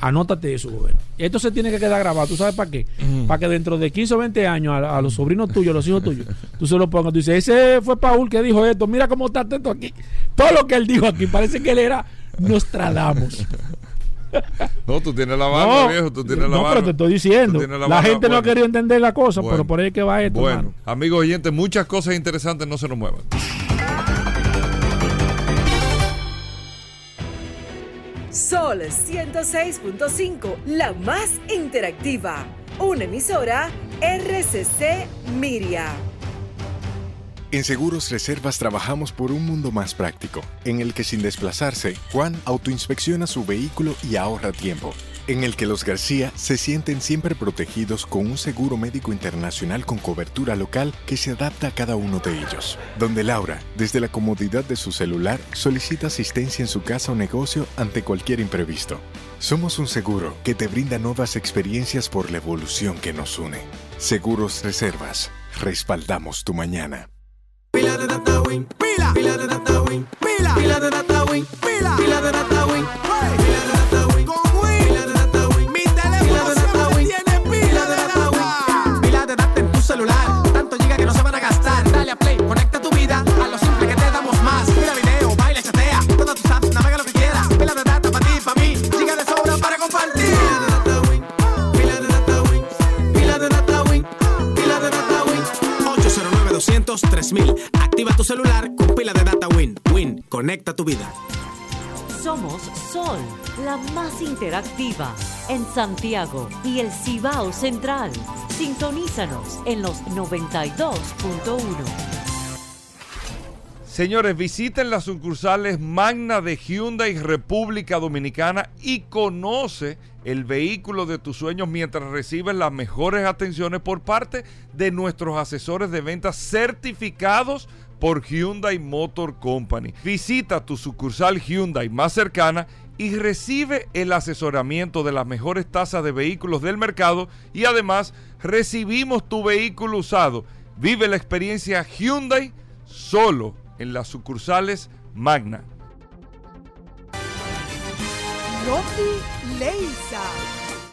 S3: Anótate eso, gobierno. Esto se tiene que quedar grabado. ¿Tú sabes para qué? Para que dentro de 15 o 20 años a, a los sobrinos tuyos, a los hijos tuyos, tú se lo pongas. Tú dices, ese fue Paul que dijo esto. Mira cómo está atento aquí. Todo lo que él dijo aquí. Parece que él era Nostradamus.
S2: No, tú tienes la barba, viejo. Tú tienes la
S3: no,
S2: barba.
S3: pero te estoy diciendo. La, gente no ha querido entender la cosa,
S2: Bueno.
S3: pero por ahí es que va esto.
S2: Bueno, amigos oyentes, muchas cosas interesantes, no se nos muevan.
S16: Sol 106.5, la más interactiva. Una emisora RCC Miria.
S28: En Seguros Reservas trabajamos por un mundo más práctico, en el que sin desplazarse, Juan autoinspecciona su vehículo y ahorra tiempo. En el que los García se sienten siempre protegidos con un seguro médico internacional con cobertura local que se adapta a cada uno de ellos. Donde Laura, desde la comodidad de su celular, solicita asistencia en su casa o negocio ante cualquier imprevisto. Somos un seguro que te brinda nuevas experiencias por la evolución que nos une. Seguros Reservas. Respaldamos tu mañana.
S11: Pila de data win, pila, pila de data win, pila, pila de data win, pila, pila de data 3000. Activa tu celular con pila de data Win. Win, conecta tu vida.
S26: Somos Sol, la más interactiva en Santiago y el Cibao Central. Sintonízanos en los 92.1.
S2: Señores, visiten las sucursales Magna de Hyundai República Dominicana y conoce el vehículo de tus sueños mientras recibes las mejores atenciones por parte de nuestros asesores de ventas certificados por Hyundai Motor Company. Visita tu sucursal Hyundai más cercana y recibe el asesoramiento de las mejores tasas de vehículos del mercado y además recibimos tu vehículo usado. Vive la experiencia Hyundai solo en las sucursales Magna.
S16: Rocky Leisa.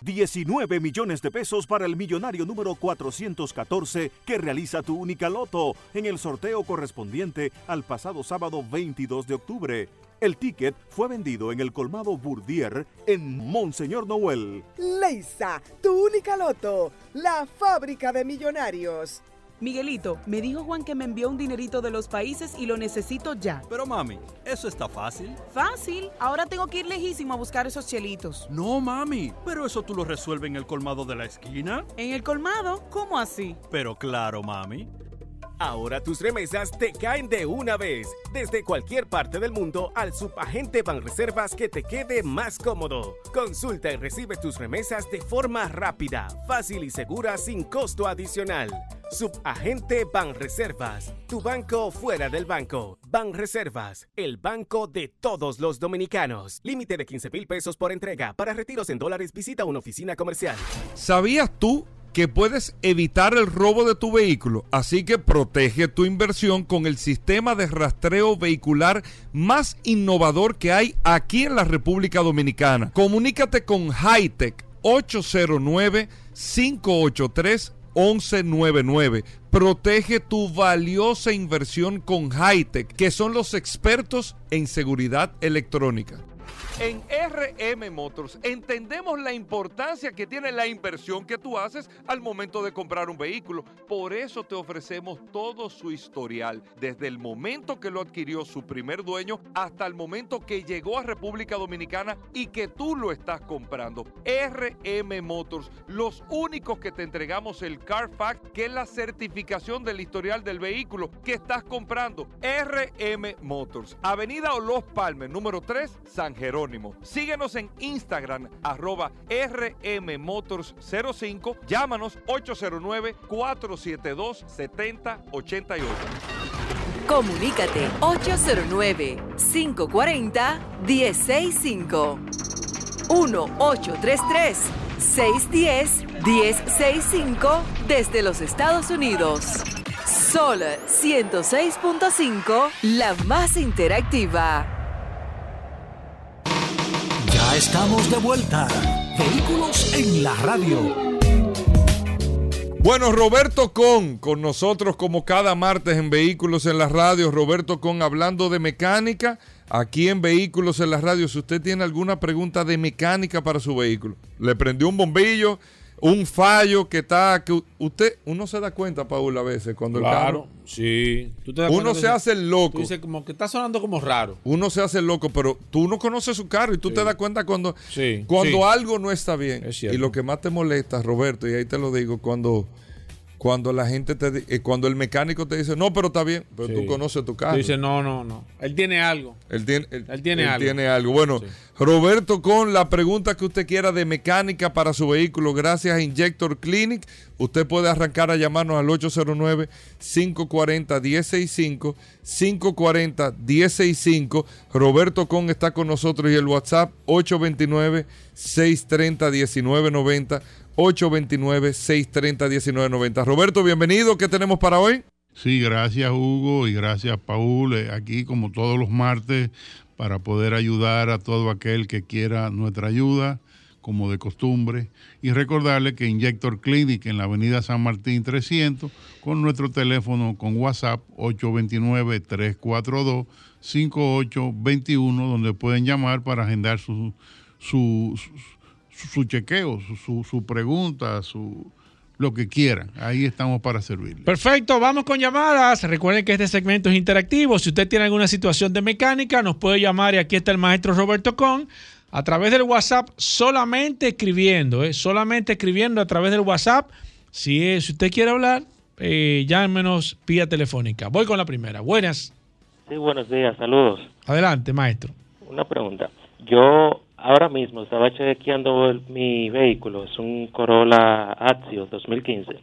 S29: 19 millones de pesos para el millonario número 414 que realiza tu única loto en el sorteo correspondiente al pasado sábado 22 de octubre. El ticket fue vendido en el colmado Bourdier en Monseñor Noel.
S16: Leisa, tu única loto, la fábrica de millonarios.
S30: Miguelito, me dijo Juan que me envió un dinerito de los países y lo necesito ya.
S31: Pero mami, eso está fácil.
S30: Fácil, ahora tengo que ir lejísimo a buscar esos chelitos.
S31: No, mami, pero eso tú lo resuelves en el colmado de la esquina.
S30: ¿En el colmado? ¿Cómo así?
S31: Pero claro, mami.
S12: Ahora tus remesas te caen de una vez, desde cualquier parte del mundo al subagente Banreservas que te quede más cómodo. Consulta y recibe tus remesas de forma rápida, fácil y segura sin costo adicional. Subagente Banreservas, tu banco fuera del banco. Banreservas, el banco de todos los dominicanos. Límite de 15 mil pesos por entrega. Para retiros en dólares visita una oficina comercial.
S2: ¿Sabías tú que puedes evitar el robo de tu vehículo? Así que protege tu inversión con el sistema de rastreo vehicular más innovador que hay aquí en la República Dominicana. Comunícate con Hightech 809 583 1199. Protege tu valiosa inversión con Hightech, que son los expertos en seguridad electrónica. En RM Motors entendemos la importancia que tiene la inversión que tú haces al momento de comprar un vehículo. Por eso te ofrecemos todo su historial, desde el momento que lo adquirió su primer dueño hasta el momento que llegó a República Dominicana y que tú lo estás comprando. RM Motors, los únicos que te entregamos el Carfax, que es la certificación del historial del vehículo que estás comprando. RM Motors, Avenida Los Palmes, número 3, San Jerónimo. Síguenos en Instagram, arroba rmmotors05. Llámanos 809-472-7088.
S16: Comunícate 809-540-1065. 1-833-610-1065 desde los Estados Unidos. Sol 106.5, la más interactiva.
S32: Estamos de vuelta. Vehículos en la radio.
S2: Bueno, Roberto Con, con nosotros como cada martes en Vehículos en la Radio. Roberto Con hablando de mecánica aquí en Vehículos en la Radio. Si usted tiene alguna pregunta de mecánica para su vehículo, le prendió un bombillo, un fallo que está, que usted, uno se da cuenta, Paul, a veces cuando
S3: Claro,
S2: el carro.
S3: sí. Tú te das
S2: Uno se hace el loco.
S3: Tú dices como que está sonando como raro.
S2: Uno se hace el loco, pero tú no conoces su carro y tú te das cuenta cuando,
S3: Sí,
S2: cuando
S3: sí.
S2: algo no está bien. Y lo que más te molesta, Roberto, y ahí te lo digo, cuando, cuando la gente te eh, cuando el mecánico te dice, no, pero está bien, pero
S3: Sí.
S2: tú conoces tu carro.
S3: Tú dices, no, no, no. Él tiene algo.
S2: Él tiene, él,
S3: Él tiene
S2: él
S3: algo.
S2: tiene algo. Bueno, Roberto, con la pregunta que usted quiera de mecánica para su vehículo, gracias a Injector Clinic, usted puede arrancar a llamarnos al 809-540-1065, 540-1065. Roberto Con está con nosotros y el WhatsApp 829-630-1990, 829-630-1990. Roberto, bienvenido. ¿Qué tenemos para hoy?
S33: Sí, gracias Hugo y gracias Paul, eh, aquí como todos los martes para poder ayudar a todo aquel que quiera nuestra ayuda, como de costumbre, y recordarle que Injector Clinic en la avenida San Martín 300, con nuestro teléfono con WhatsApp 829-342-5821, donde pueden llamar para agendar su, su, su, su chequeo, su, su, su pregunta, su, lo que quieran. Ahí estamos para servirle.
S3: Perfecto, vamos con llamadas. Recuerden que este segmento es interactivo. Si usted tiene alguna situación de mecánica, nos puede llamar y aquí está el maestro Roberto Con a través del WhatsApp, solamente escribiendo, ¿eh? solamente escribiendo a través del WhatsApp. Si, es- si usted quiere hablar, eh, llámenos vía telefónica. Voy con la primera. Buenas.
S34: Sí, buenos días, saludos.
S3: Adelante, maestro.
S34: Una pregunta. Yo ahora mismo estaba chequeando mi vehículo, es un Corolla Axio 2015,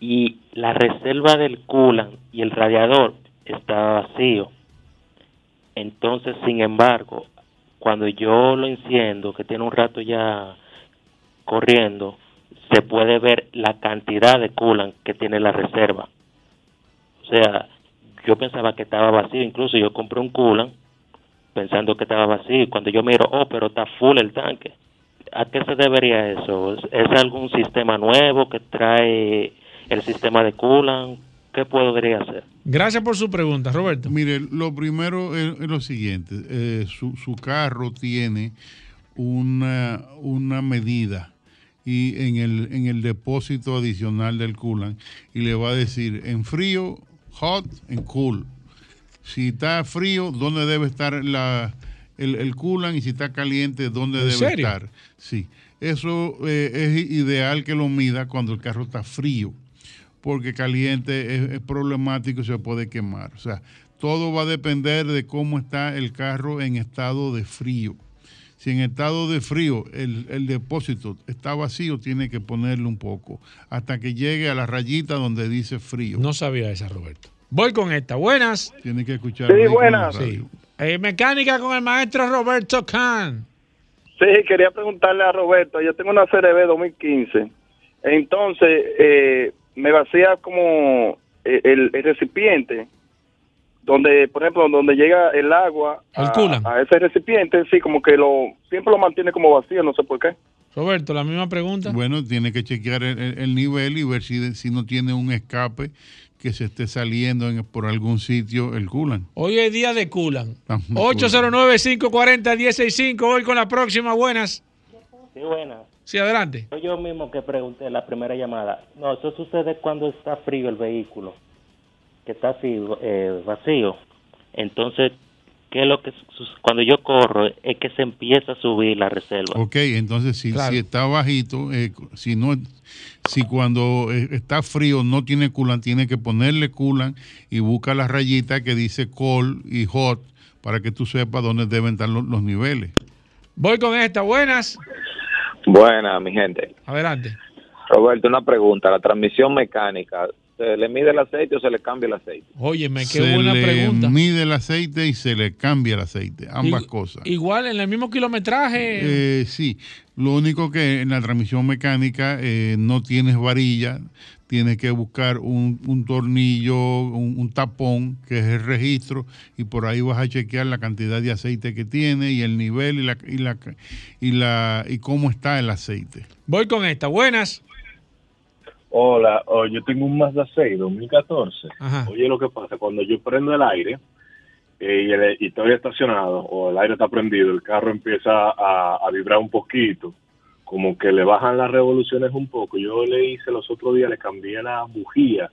S34: y la reserva del coolant y el radiador está vacío. Entonces, sin embargo, cuando yo lo enciendo, que tiene un rato ya corriendo, se puede ver la cantidad de coolant que tiene la reserva. O sea, yo pensaba que estaba vacío, incluso yo compré un coolant pensando que estaba vacío y cuando yo miro, oh, pero está full el tanque. ¿A qué se debería eso? ¿Es, es algún sistema nuevo que trae el sistema de coolant? ¿Qué podría hacer?
S3: Gracias por su pregunta, Roberto.
S33: Mire, lo primero es, es lo siguiente, eh, su, su carro tiene una, una medida y en el, en el depósito adicional del coolant y le va a decir en frío, hot, en cool. Si está frío, ¿dónde debe estar la, el, el coolant? Y si está caliente, ¿dónde
S3: ¿En
S33: debe
S3: serio?
S33: estar? Sí. Eso eh, es ideal que lo mida cuando el carro está frío, porque caliente es, es problemático y se puede quemar. O sea, todo va a depender de cómo está el carro en estado de frío. Si en estado de frío el, el depósito está vacío, tiene que ponerle un poco hasta que llegue a la rayita donde dice frío.
S3: No sabía esa, Roberto. Voy con esta. Buenas.
S33: Tiene que escuchar.
S35: Sí, buenas.
S33: radio.
S3: Eh, mecánica con el maestro Roberto Kahn.
S35: Sí, quería preguntarle a Roberto, yo tengo una CRB 2015, entonces eh, me vacía como eh, el, el recipiente, donde, por ejemplo, donde llega el agua a, a ese recipiente, sí, como que lo siempre lo mantiene como vacío, no sé por qué.
S3: Roberto, la misma pregunta.
S33: Bueno, tiene que chequear el, el- el nivel y ver si, si no tiene un escape que se esté saliendo en- por algún sitio el culan.
S3: Hoy es día de Culan.
S33: Estamos de
S3: 809-540-165. Voy con la próxima. Buenas.
S34: Sí, buena.
S3: Sí, adelante.
S34: Soy yo mismo que pregunté la primera llamada. No, eso sucede cuando está frío el vehículo, que está así eh, vacío. Entonces, ¿qué es lo que cuando yo corro es que se empieza a subir la reserva?
S33: Ok, entonces si,
S34: Claro.
S33: si está bajito, eh, si no, si cuando eh, está frío no tiene culan, tiene que ponerle culan y busca la rayita que dice cold y hot para que tú sepas dónde deben estar los, los niveles.
S3: Voy con esta. Buenas.
S36: Buena, mi gente.
S3: Adelante.
S36: Roberto, una pregunta. La transmisión mecánica, ¿se le mide el aceite o se le cambia el aceite?
S3: Óyeme, qué
S33: se
S3: buena
S33: le
S3: pregunta.
S33: mide el aceite y se le cambia el aceite, ambas cosas.
S3: Igual en el mismo kilometraje.
S33: Eh, sí, lo único que en la transmisión mecánica eh, no tienes varilla, tienes que buscar un, un tornillo, un, un tapón, que es el registro, y por ahí vas a chequear la cantidad de aceite que tiene y el nivel y la y la y la y cómo está el aceite.
S3: Voy con esta. Buenas.
S37: Hola, oh, yo tengo un Mazda 6 2014.
S3: Ajá.
S37: Oye, lo que pasa, cuando yo prendo el aire eh, y, el- y estoy estacionado o el aire está prendido, el carro empieza a, a vibrar un poquito, como que le bajan las revoluciones un poco. Yo le hice los otros días, le cambié la bujía,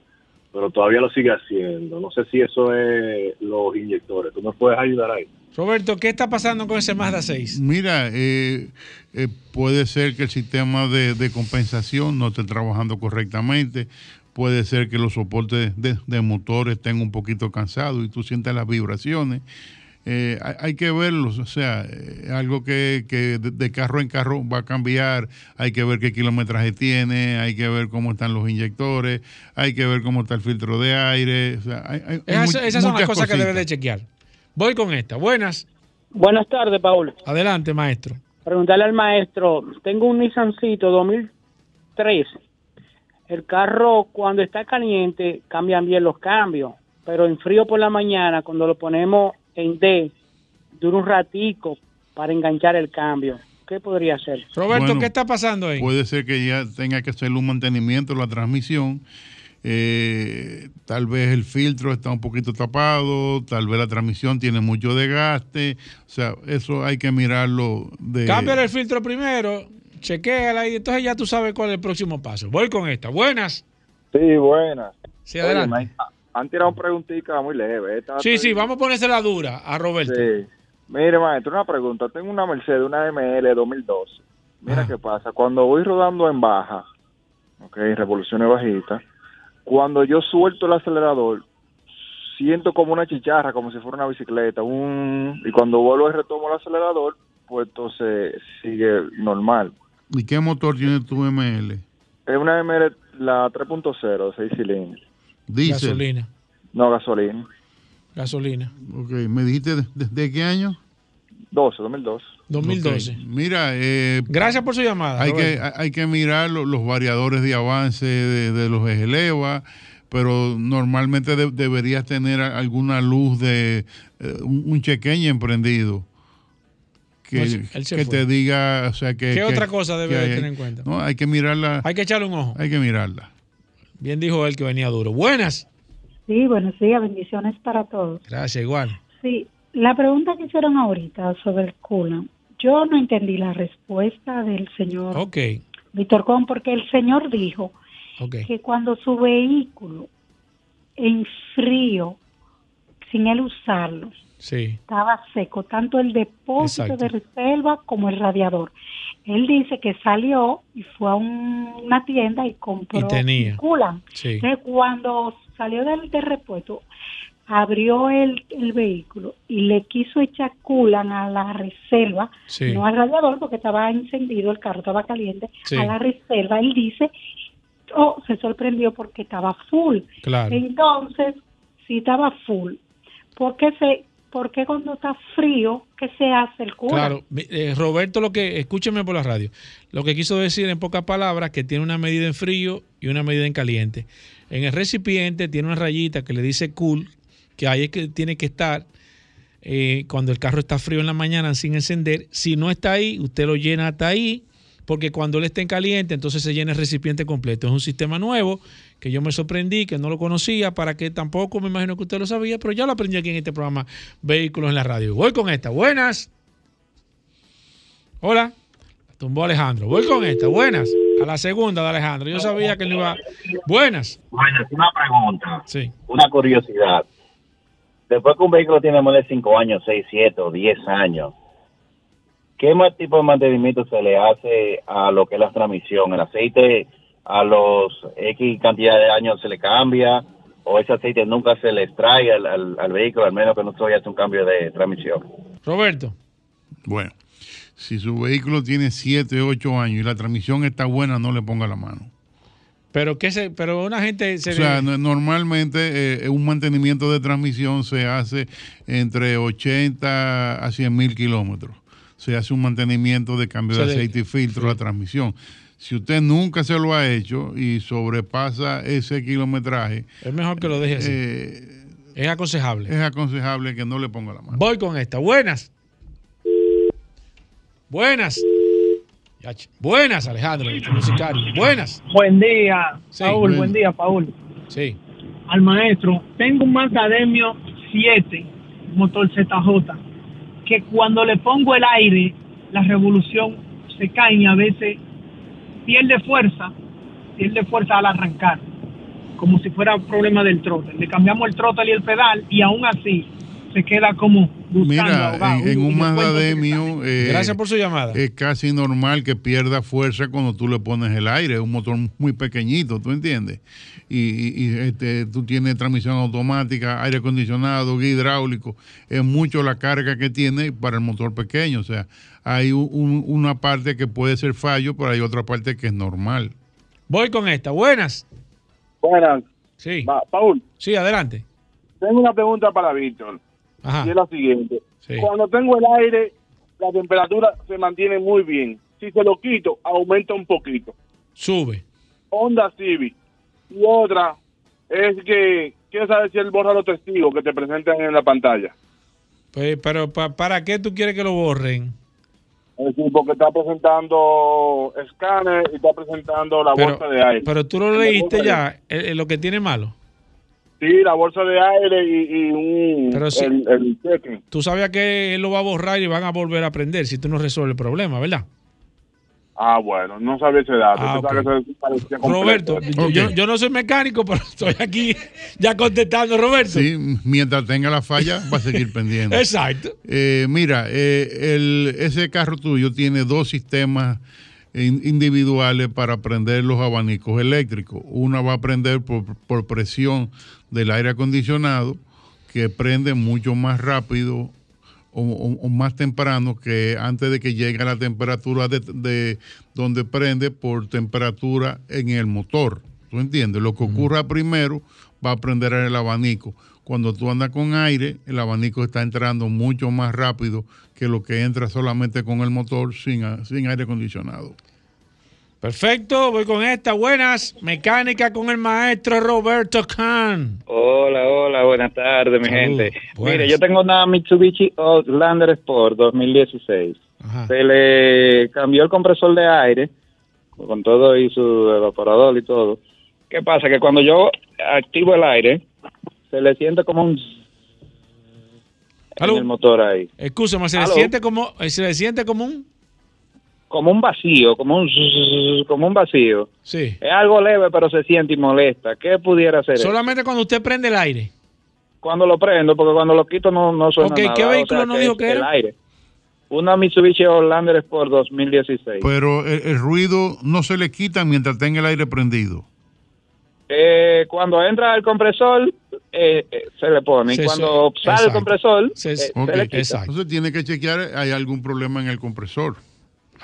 S37: pero todavía lo sigue haciendo. No sé si eso es los inyectores. ¿Tú me puedes ayudar ahí?
S3: Roberto, ¿qué está pasando con ese Mazda 6?
S33: Mira, eh, eh, puede ser que el sistema de, de compensación no esté trabajando correctamente, puede ser que los soportes de, de motor estén un poquito cansados y tú sientes las vibraciones. Eh, hay, hay que verlos, o sea, eh, algo que, que de, de carro en carro va a cambiar, hay que ver qué kilometraje tiene, hay que ver cómo están los inyectores, hay que ver cómo está el filtro de aire. o sea, hay- hay-
S3: Esas, esas son las cosas que debe de chequear. Voy con esta. Buenas.
S38: Buenas tardes, Paul.
S3: Adelante, maestro.
S38: Preguntarle al maestro, tengo un Nissancito 2003. El carro cuando está caliente cambian bien los cambios, pero en frío por la mañana cuando lo ponemos en D dura un ratico para enganchar el cambio. ¿Qué podría hacer?
S3: Roberto,
S33: Bueno,
S3: ¿qué está pasando ahí?
S33: Puede ser que ya tenga que hacerle un mantenimiento a la transmisión. Eh, tal vez el filtro está un poquito tapado, tal vez la transmisión tiene mucho desgaste. O sea, eso hay que mirarlo de...
S3: Cámbiale el filtro primero, chequéala y entonces ya tú sabes cuál es el próximo paso. Voy con esta. Buenas.
S39: Sí, buenas.
S3: Sí, adelante.
S39: Oye, han- tirado un preguntita muy leve. Esta
S3: Sí, sí, vamos a ponerse la dura a Roberto.
S39: Sí. Mire, maestro, una pregunta. Tengo una Mercedes, una ML 2012. Mira qué pasa. Cuando voy rodando en baja, ok, revoluciones bajitas, cuando yo suelto el acelerador, siento como una chicharra, como si fuera una bicicleta. Un... Y cuando vuelvo y retomo el acelerador, pues entonces sigue normal.
S33: ¿Y qué motor tiene tu ML?
S39: Es una ML, la 3.0, 6 cilindros.
S3: Gasolina.
S39: No, gasolina.
S3: Gasolina.
S33: Ok, ¿me dijiste de, de- de qué año?
S39: 12, 2012.
S3: 2012.
S33: Ok. Mira, eh,
S3: Gracias por su llamada.
S33: hay que, hay que mirar lo- los variadores de avance de, de los ejeleva, pero normalmente de- deberías tener alguna luz de eh, un, un chequeño emprendido. Que,
S3: No, sí, él se
S33: que te diga, o sea, que...
S3: ¿Qué
S33: que-
S3: otra cosa debe
S33: que
S3: de
S33: hay-
S3: tener en cuenta?
S33: No, hay que mirarla.
S3: Hay que echarle un ojo.
S33: Hay que mirarla.
S3: Bien dijo él que venía duro. Buenas.
S40: Sí, buenos días, bendiciones para todos.
S3: Gracias, igual.
S40: Sí, la pregunta que hicieron ahorita sobre el coolant, yo no entendí la respuesta del señor
S3: Ok,
S40: Víctor Con, porque el señor dijo que cuando su vehículo en frío, sin él usarlo,
S3: Sí.
S40: estaba seco, tanto el depósito
S3: Exacto.
S40: de reserva como el radiador. Él dice que salió y fue a un- una tienda y compró
S3: Y tenía. Sí.
S40: Entonces, cuando salió del de repuesto, abrió el, el vehículo y le quiso echar culan a la reserva,
S3: Sí.
S40: no al radiador porque estaba encendido, el carro estaba caliente,
S3: Sí.
S40: a la reserva. Él dice, oh, se sorprendió porque estaba full.
S3: Claro.
S40: Entonces, si estaba full, ¿por qué, se, ¿por qué cuando está frío, qué se hace el culan?
S3: Claro, eh, Roberto, lo que, escúcheme por la radio, lo que quiso decir en pocas palabras que tiene una medida en frío y una medida en caliente. En el recipiente tiene una rayita que le dice cool, que ahí es que tiene que estar eh, cuando el carro está frío en la mañana sin encender. Si no está ahí, usted lo llena hasta ahí, porque cuando él esté en caliente, entonces se llena el recipiente completo. Es un sistema nuevo que yo me sorprendí, que no lo conocía, para que tampoco me imagino que usted lo sabía, pero ya lo aprendí aquí en este programa Vehículos en la Radio. Voy con esta. Buenas. Hola. Tumbó Alejandro. Voy con esta. Buenas. A la segunda de Alejandro. Yo sabía que no iba. Buenas.
S41: Bueno, una pregunta,
S3: Sí.
S41: una curiosidad. Después que un vehículo tiene más de 5 años, 6, 7 o 10 años, ¿qué más tipo de mantenimiento se le hace a lo que es la transmisión? ¿El aceite a los X cantidad de años se le cambia? ¿O ese aceite nunca se le extrae al, al- al vehículo, al menos que no se vaya a hacer un cambio de transmisión?
S3: Roberto.
S33: Bueno, si su vehículo tiene 7, 8 años y la transmisión está buena, no le ponga la mano.
S3: Pero que se, pero una gente se
S33: O sea, no- normalmente eh, un mantenimiento de transmisión se hace entre 80 a 100 mil kilómetros. Se hace un mantenimiento de cambio de aceite y filtro la transmisión. Si usted nunca se lo ha hecho y sobrepasa ese kilometraje,
S3: es mejor que lo deje así.
S33: eh,
S3: es aconsejable.
S33: es aconsejable que no le ponga la mano.
S3: Voy con esta. Buenas. Buenas. Buenas, Alejandro, musicario. Buenas.
S42: Buen día,
S3: Sí.
S42: Paul.
S3: Buen-
S42: Buen día, Paul.
S3: Sí.
S42: Al maestro, tengo un Macademio 7, motor ZJ, que cuando le pongo el aire, la revolución se cae y a veces pierde fuerza, pierde fuerza al arrancar, como si fuera un problema del trote. Le cambiamos el trote y el pedal y aún así se queda como
S33: Mira, en, un Mazda Demio, eh,
S3: Gracias por su llamada.
S33: Es casi normal que pierda fuerza cuando tú le pones el aire. Es un motor muy pequeñito, ¿tú entiendes? Y, y- y, este, tú tienes transmisión automática, aire acondicionado, guía hidráulico. Es mucho la carga que tiene para el motor pequeño. O sea, hay un- un- una parte que puede ser fallo, pero hay otra parte que es normal.
S3: Voy con esta. Buenas.
S43: Buenas.
S3: Sí.
S43: Paul,
S3: Sí, adelante.
S43: tengo una pregunta para Víctor.
S3: Ajá.
S43: Y es la siguiente.
S3: Sí.
S43: Cuando tengo el aire, la temperatura se mantiene muy bien. Si se lo quito, aumenta un poquito.
S3: Sube.
S43: Honda Civic. Y otra es que quiero saber si él borra los testigos que te presentan en la pantalla.
S3: Pues, pero pa- ¿para qué tú quieres que lo borren?
S43: Es decir, porque está presentando escáner y está presentando la
S3: Pero,
S43: bolsa de aire.
S3: pero tú lo leíste ya, eh, eh, lo que tiene malo.
S43: Sí, la bolsa de aire y, y un,
S3: Pero sí.
S43: el, el cheque.
S3: Tú sabías que él lo va a borrar y van a volver a aprender si tú no resuelves el problema, ¿verdad?
S43: Ah, bueno, no sabía ese dato.
S3: Ah,
S43: que.
S3: Roberto, yo- yo, yo no soy mecánico, pero estoy aquí ya contestando, Roberto.
S33: Sí, mientras tenga la falla, va a seguir pendiente.
S3: Exacto.
S33: Eh, mira, eh, el, ese carro tuyo tiene dos sistemas in- individuales para prender los abanicos eléctricos. Una va a prender por, por presión del aire acondicionado, que prende mucho más rápido o, o- o más temprano que antes de que llegue a la temperatura de, de donde prende por temperatura en el motor. ¿Tú entiendes? Lo que ocurra primero va a prender el abanico. Cuando tú andas con aire, el abanico está entrando mucho más rápido que lo que entra solamente con el motor sin, sin aire acondicionado.
S3: Perfecto, voy con esta. Buenas, mecánica con el maestro Roberto Khan.
S39: Hola, hola, buenas tardes, mi
S3: Salud,
S39: gente.
S3: buenas.
S39: Mire, yo tengo una Mitsubishi Outlander Sport 2016.
S3: Ajá.
S39: Se le cambió el compresor de aire, con todo y su evaporador y todo. ¿Qué pasa? Que cuando yo activo el aire, se le siente como un... En el motor ahí.
S3: Escúchame, se le siente como, se le siente como un.
S39: Como un vacío, como un... Como un vacío.
S3: Sí.
S39: Es algo leve, pero se siente y molesta. ¿Qué pudiera hacer? eso?
S3: Solamente cuando usted prende el aire.
S39: Cuando lo prendo, porque cuando lo quito no, no suena
S3: Ok,
S39: nada.
S3: ¿qué
S39: o
S3: vehículo
S39: sea,
S3: nos dijo que era?
S39: El aire. Una Mitsubishi Outlander Sport 2016.
S33: Pero el, el ruido no se le quita mientras tenga el aire prendido.
S39: Eh, cuando entra el compresor, eh, eh, se le pone. Y cuando sale el compresor,
S3: Se-
S39: eh, se le quita.
S33: Entonces tiene que chequear, hay algún problema en el compresor.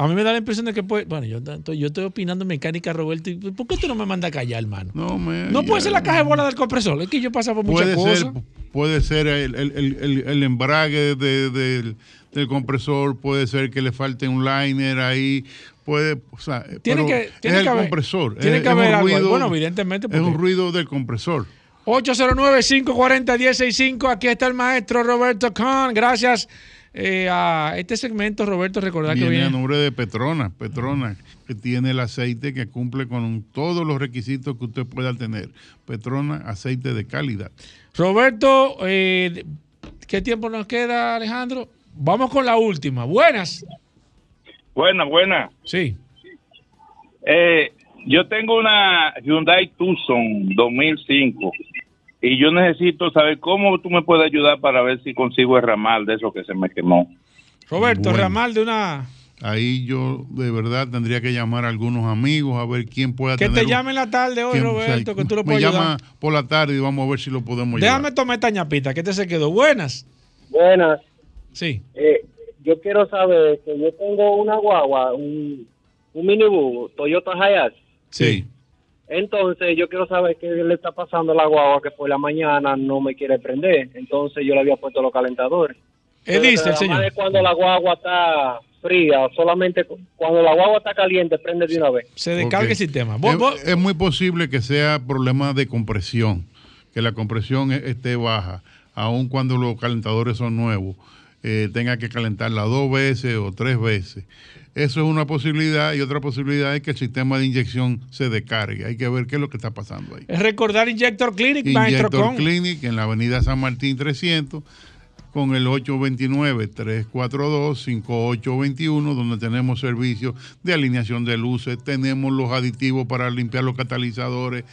S3: A mí me da la impresión de que puede. Bueno, yo, estoy- yo estoy opinando mecánica, Roberto. y ¿Por qué tú no me mandas a callar, hermano?
S33: No, me,
S3: No puede ser la caja de bola del compresor. Es que yo paso por muchas cosas.
S33: ser, puede ser el, el- el- el- el embrague de- del, del compresor, puede ser que le falte un liner ahí, puede, o sea,
S3: Tiene
S33: pero
S3: que- tiene
S33: es
S3: que
S33: el
S3: haber-
S33: compresor.
S3: tiene
S33: es-
S3: que haber algo
S33: ruido-
S3: Bueno, evidentemente,
S33: Es un ruido del compresor.
S3: 809-540-165. Aquí está el maestro Roberto Khan. Gracias eh, a este segmento, Roberto. Recordar que
S33: Viene a nombre de Petronas, Petronas, que tiene el aceite que cumple con todos los requisitos que usted pueda tener. Petronas, aceite de calidad.
S3: Roberto, eh, ¿qué tiempo nos queda, Alejandro? Vamos con la última. Buenas.
S37: Buena, buena.
S3: Sí.
S37: Eh, yo tengo una Hyundai Tucson 2005 y yo necesito saber cómo tú me puedes ayudar para ver si consigo el ramal de eso que se me quemó.
S3: Roberto,
S33: Bueno.
S3: ramal de una.
S33: Ahí yo de verdad tendría que llamar a algunos amigos a ver quién pueda
S3: Que
S33: tener.
S3: te
S33: un-
S3: llame en la tarde hoy,
S33: quién- o sea,
S3: Roberto, que tú lo
S33: me
S3: puedes
S33: llama
S3: ayudar.
S33: por la tarde y vamos a ver si lo podemos llevar.
S3: Déjame tomar esta ñapita, que te se quedó. Buenas.
S44: Buenas.
S3: Sí.
S44: Eh, yo quiero saber que yo tengo una guagua, un, un minibús, Toyota Hiace.
S33: Sí.
S44: Entonces yo quiero saber qué le está pasando a la guagua que por la mañana no me quiere prender. Entonces yo le había puesto los calentadores.
S3: ¿Qué
S44: Pero
S3: dice el señor?
S44: es cuando la guagua está fría, solamente cu- cuando la guagua está caliente prende de una vez.
S3: Se descarga el sistema.
S33: Es, es muy posible que sea problema de compresión, que la compresión e- esté baja, aun cuando los calentadores son nuevos, eh, tenga que calentarla dos veces o tres veces. Eso es una posibilidad y otra posibilidad es que el sistema de inyección se descargue. Hay que ver qué es lo que está pasando ahí.
S3: Recordar Injector Clinic, maestro
S33: Injector
S3: con.
S33: Clinic en la avenida San Martín 300 con el 829-342-5821 donde tenemos servicios de alineación de luces, tenemos los aditivos para limpiar los catalizadores,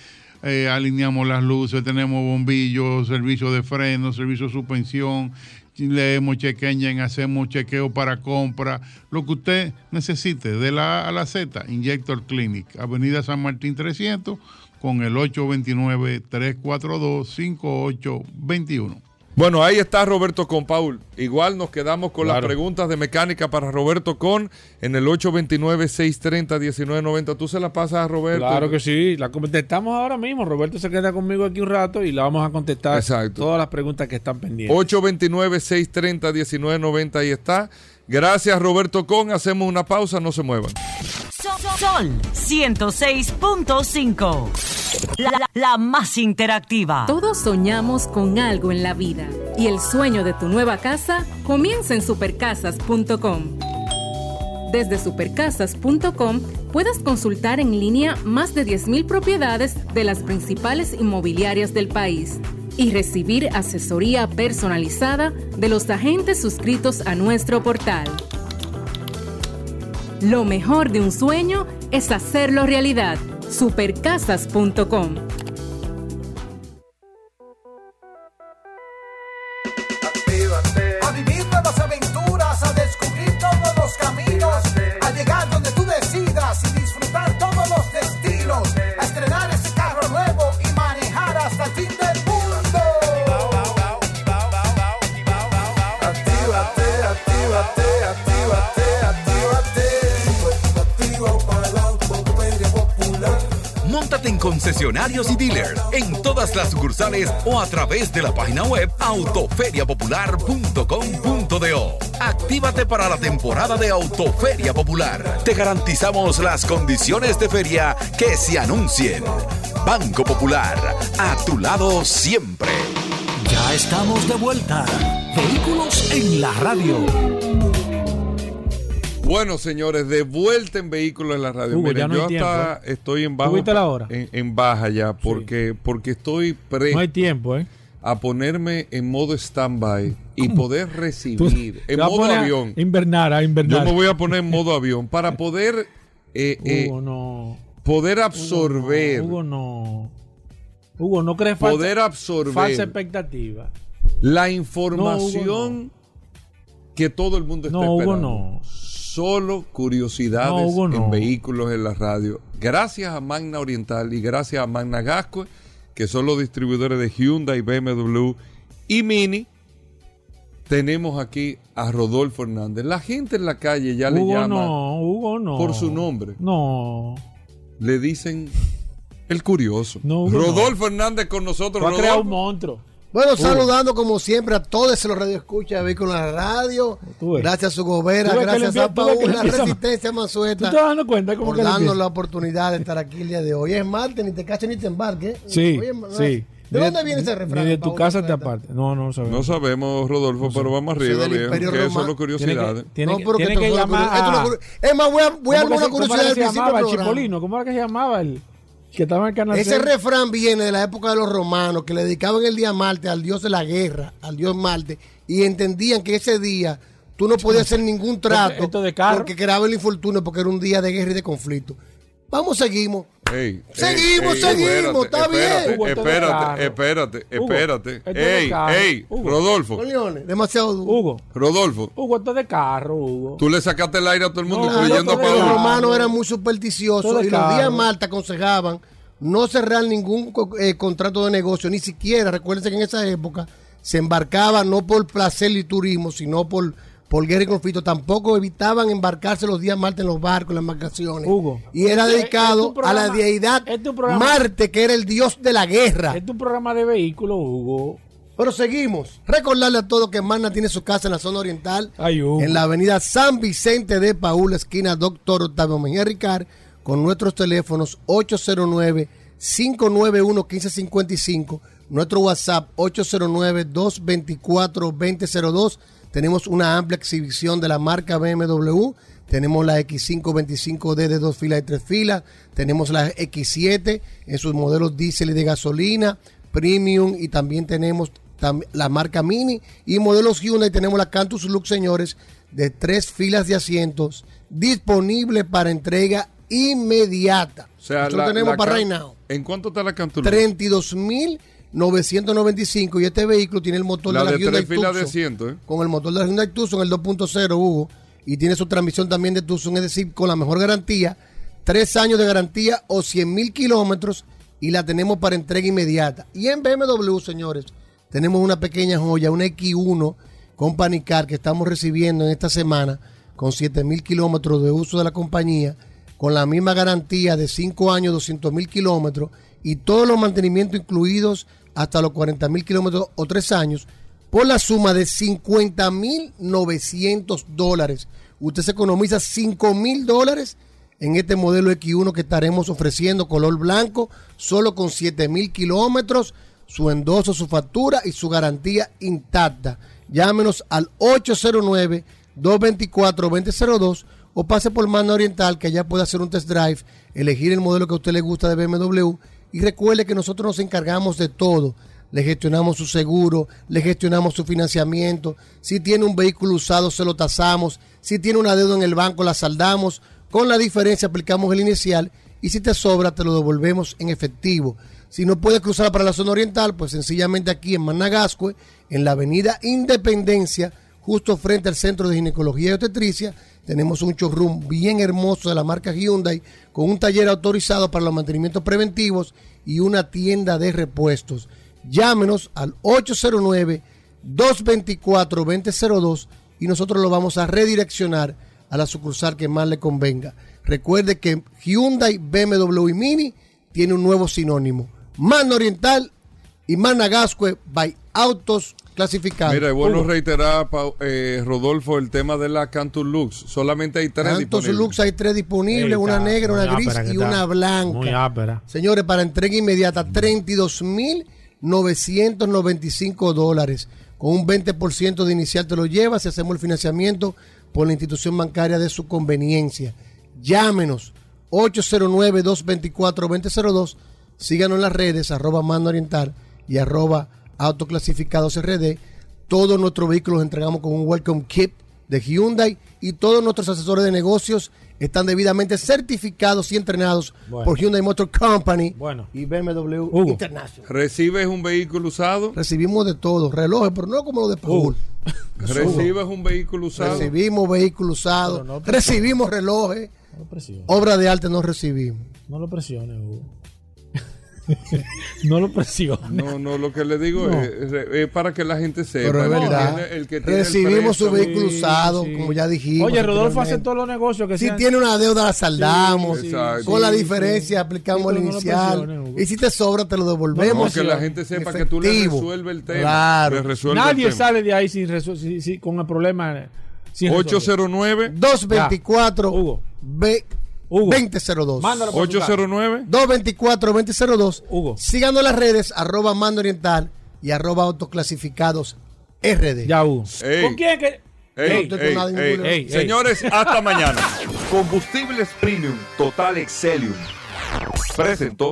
S33: eh, alineamos las luces, tenemos bombillos, servicio de freno, servicio de suspensión, leemos engine, hacemos chequeo para compra, lo que usted necesite, de la A a la Z, Injector Clinic, Avenida San Martín 300 con el 829-342-5821.
S2: Bueno, ahí está Roberto con Paul. Igual nos quedamos con las preguntas de mecánica para Roberto con en el 829-630-1990. Tú se la pasas a Roberto.
S3: Claro que sí, la contestamos ahora mismo. Roberto se queda conmigo aquí un rato y la vamos a contestar
S2: Exacto.
S3: todas las preguntas que están pendientes.
S2: 829-630-1990. Ahí está. Gracias, Roberto Con. Hacemos una pausa. No se muevan.
S26: Sol 106.5. La, más interactiva.
S45: Todos soñamos con algo en la vida y el sueño de tu nueva casa comienza en supercasas.com. Desde supercasas.com puedes consultar en línea más de 10.000 propiedades de las principales inmobiliarias del país y recibir asesoría personalizada de los agentes suscritos a nuestro portal. Lo mejor de un sueño es hacerlo realidad. Supercasas.com.
S46: Móntate en
S47: concesionarios y dealers en todas las sucursales o a través de la página web autoferiapopular.com.do. Actívate para la temporada de Autoferia Popular. Te garantizamos las condiciones de feria que se anuncien. Banco Popular, a tu lado siempre.
S32: Ya estamos de vuelta. Vehículos en la radio.
S2: Bueno, señores, de vuelta en vehículos en la radio.
S3: Hugo,
S2: Miren,
S3: ya no hay
S2: yo hasta
S3: ¿eh?
S2: estoy en
S3: ¿Tú
S2: baja.
S3: viste la hora?
S2: En, en baja ya, porque, porque estoy presto
S3: No hay tiempo, ¿eh?
S2: a ponerme en modo stand-by y poder recibir en
S3: a
S2: modo
S3: poner a
S2: avión.
S3: Invernar, a invernar.
S2: Yo me voy a poner en modo avión para poder eh, eh,
S3: Hugo, no.
S2: poder absorber,
S3: Hugo, no. Hugo, no crees falsa,
S2: poder absorber
S3: falsa expectativa.
S2: la información que todo el mundo está
S3: No, Hugo,
S2: esperando.
S3: no.
S2: Solo curiosidades
S3: No, Hugo, no.
S2: en vehículos en la radio. Gracias a Magna Oriental y gracias a Magna Gasco, que son los distribuidores de Hyundai, BMW y Mini, tenemos aquí a Rodolfo Hernández. La gente en la calle ya le llama
S3: no. Hugo, no.
S2: por su nombre.
S3: No.
S2: Le dicen el curioso. Rodolfo Hernández con nosotros.
S3: Va a crear un monstruo.
S48: Bueno, saludando como siempre a todos los radioescuchas de en la Radio. Gracias a su gobera,
S3: Tú
S48: gracias a
S3: tú
S48: Paul, la Resistencia
S3: ¿Tú
S48: Mansueta.
S3: te vas dando cuenta cómo
S48: por darnos la oportunidad de estar aquí el día de hoy. Es martes, ni te caches ni te embarques.
S3: Sí,
S48: Oye, no-
S3: sí.
S48: ¿De dónde viene ese refrán?
S3: Ni de tu casa te aparte. No, no sabemos.
S2: No sabemos, Rodolfo, pero vamos arriba, bien, que eso es lo curiosidades.
S3: Tiene
S48: No,
S3: que,
S48: pero
S3: tiene
S48: que
S3: que llamar a...
S48: es más, voy a, voy a
S3: ¿Cómo
S48: dar una curiosidad
S3: era
S48: del
S3: que se
S48: principio.
S3: Chipolino? ¿Cómo era que se llamaba el que estaba en el canal
S48: Ese
S3: 6?
S48: refrán viene de la época de los romanos que le dedicaban el día Marte al dios de la guerra, al dios Marte, y entendían que ese día tú no podías hacer ningún trato
S3: de carro.
S48: porque creaba el infortunio porque era un día de guerra y de conflicto. Vamos, seguimos.
S2: Ey,
S48: Seguimos,
S2: ey,
S48: seguimos, está
S2: espérate,
S48: bien.
S2: Espérate, espérate, espérate,
S48: Hugo,
S2: espérate. Ey, ey,
S48: Hugo.
S2: Rodolfo,
S48: Leones, demasiado duro.
S3: Hugo.
S2: Rodolfo,
S3: Hugo, esto es de carro, Hugo.
S2: tú le sacaste el aire a todo el mundo,
S48: Claro,
S2: incluyendo a
S48: porque los romanos eran muy supersticiosos y los días Malta aconsejaban no cerrar ningún co- eh, contrato de negocio, ni siquiera, recuérdense que en esa época se embarcaba no por placer y turismo, sino por, por guerra y conflicto. Tampoco evitaban embarcarse los días Malta en los barcos, en las embarcaciones.
S3: Hugo.
S48: Y era dedicado
S3: este es un programa-
S48: a la deidad
S3: este
S48: Marte, que era el dios de la guerra.
S3: Este es un programa de vehículos, Hugo.
S48: Pero seguimos. Recordarle a todos que Magna tiene su casa en la zona oriental,
S3: Ay, Hugo.
S48: en la avenida San Vicente de Paúl, esquina Doctor Octavio Mejía Ricard, con nuestros teléfonos 809-591-1555, nuestro WhatsApp 809-224-2002. Tenemos una amplia exhibición de la marca BMW. Tenemos la X525D de dos filas y tres filas. Tenemos la X7 en sus modelos diésel y de gasolina, premium. Y también tenemos la marca Mini y modelos Hyundai. Tenemos la Cantus Lux, señores, de tres filas de asientos disponible para entrega inmediata.
S2: O sea,
S48: Esto
S2: la-
S48: lo tenemos
S2: la
S48: para right now.
S2: ¿En cuánto está la cantula?
S48: 32.995 y este vehículo tiene el motor
S2: La
S48: de la
S2: de
S48: Hyundai
S2: filas de
S48: Tucson,
S2: asiento, ¿eh?
S48: con el motor de la Hyundai Tucson, el 2.0 Hugo, y tiene su transmisión también de Tucson, es decir, con la mejor garantía, tres años de garantía o 100 mil kilómetros y la tenemos para entrega inmediata. Y en BMW, señores, tenemos una pequeña joya, una X1 Company Car que estamos recibiendo en esta semana con 7 mil kilómetros de uso de la compañía, con la misma garantía de 5 años, 200 mil kilómetros y todos los mantenimientos incluidos hasta los 40 mil kilómetros o 3 años, por la suma de 50 mil 900 dólares. Usted se economiza 5 mil dólares en este modelo X1 que estaremos ofreciendo color blanco, solo con 7 mil kilómetros, su endoso, su factura y su garantía intacta. Llámenos al 809-224-2002 o pase por Mano Oriental que allá puede hacer un test drive, elegir el modelo que a usted le gusta de BMW y recuerde que nosotros nos encargamos de todo. Le gestionamos su seguro, le gestionamos su financiamiento. Si tiene un vehículo usado, se lo tasamos. Si tiene una deuda en el banco, la saldamos. Con la diferencia aplicamos el inicial y si te sobra, te lo devolvemos en efectivo. Si no puedes cruzar para la zona oriental, pues sencillamente aquí en Managascue, en la avenida Independencia, justo frente al Centro de Ginecología y Obstetricia, tenemos un showroom bien hermoso de la marca Hyundai, con un taller autorizado para los mantenimientos preventivos y una tienda de repuestos. Llámenos al 809-224-2002 y nosotros lo vamos a redireccionar a la sucursal que más le convenga. Recuerde que Hyundai, BMW Mini tiene un nuevo sinónimo. Mano Oriental y Managascue by Autos Clasificados.
S2: Mira, es bueno
S48: Hugo,
S2: reiterar, eh, Rodolfo, el tema de la Cantus Lux. Solamente hay tres
S48: Tantos
S2: disponibles.
S48: Lux hay tres disponibles,
S3: Ey,
S48: una
S3: está
S48: negra, una gris
S3: ápera
S48: y una blanca.
S3: Muy ápera.
S48: Señores, para entrega inmediata, 32.995 dólares. Con un 20% de inicial te lo llevas si hacemos el financiamiento por la institución bancaria de su conveniencia. Llámenos 809-224-2002. Síganos en las redes, arroba mando oriental y arroba autoclasificados RD. Todos nuestros vehículos los entregamos con un welcome kit de Hyundai y todos nuestros asesores de negocios están debidamente certificados y entrenados
S2: Bueno.
S48: por Hyundai Motor Company
S3: Bueno.
S48: y BMW
S2: Hugo.
S48: International.
S2: ¿Recibes un vehículo usado?
S48: Recibimos de todo, relojes, pero no como lo de Paul.
S2: ¿Recibes un vehículo usado?
S48: Recibimos vehículos usados,
S3: no-
S48: recibimos relojes,
S3: No lo presiones.
S48: obra de arte no recibimos.
S3: No lo presiones, Hugo. no lo presiones.
S2: No, no, lo que le digo
S3: No.
S2: es, es- es para que la gente sepa.
S48: Pero es
S2: El que
S48: verdad.
S2: tiene- el que tiene el
S48: Recibimos su vehículo usado, como ya dijimos.
S3: Oye, Rodolfo hace todos los negocios que
S48: Si
S3: sean-
S48: tiene una deuda, la saldamos.
S3: Sí, sí,
S48: con la diferencia,
S3: sí.
S48: aplicamos
S3: Sí,
S48: el
S3: no
S48: inicial. y si te sobra, te lo devolvemos.
S2: No, que la gente sepa que tú le resuelves el tema.
S48: Claro.
S2: Le resuelve
S3: Nadie
S2: el tema.
S3: sale de ahí sin, resu- sin- sin- con el problema. sin resolver.
S2: 809
S48: 224
S3: Ya. Hugo.
S48: B-
S3: Hugo.
S48: 2002.
S3: Mándalo por tu
S2: 809
S48: 224 2002.
S3: Hugo.
S48: Síganos las redes, arroba mando oriental y arroba autoclasificados RD.
S3: Ya, Hugo.
S2: Ey.
S3: ¿Con quién que.?
S2: Ey,
S48: No estoy con
S2: ey,
S48: nada en
S2: ey.
S48: ninguno.
S3: Ey, ey.
S2: Señores, hasta mañana.
S47: Combustibles Premium Total Excelium.
S2: Presentó.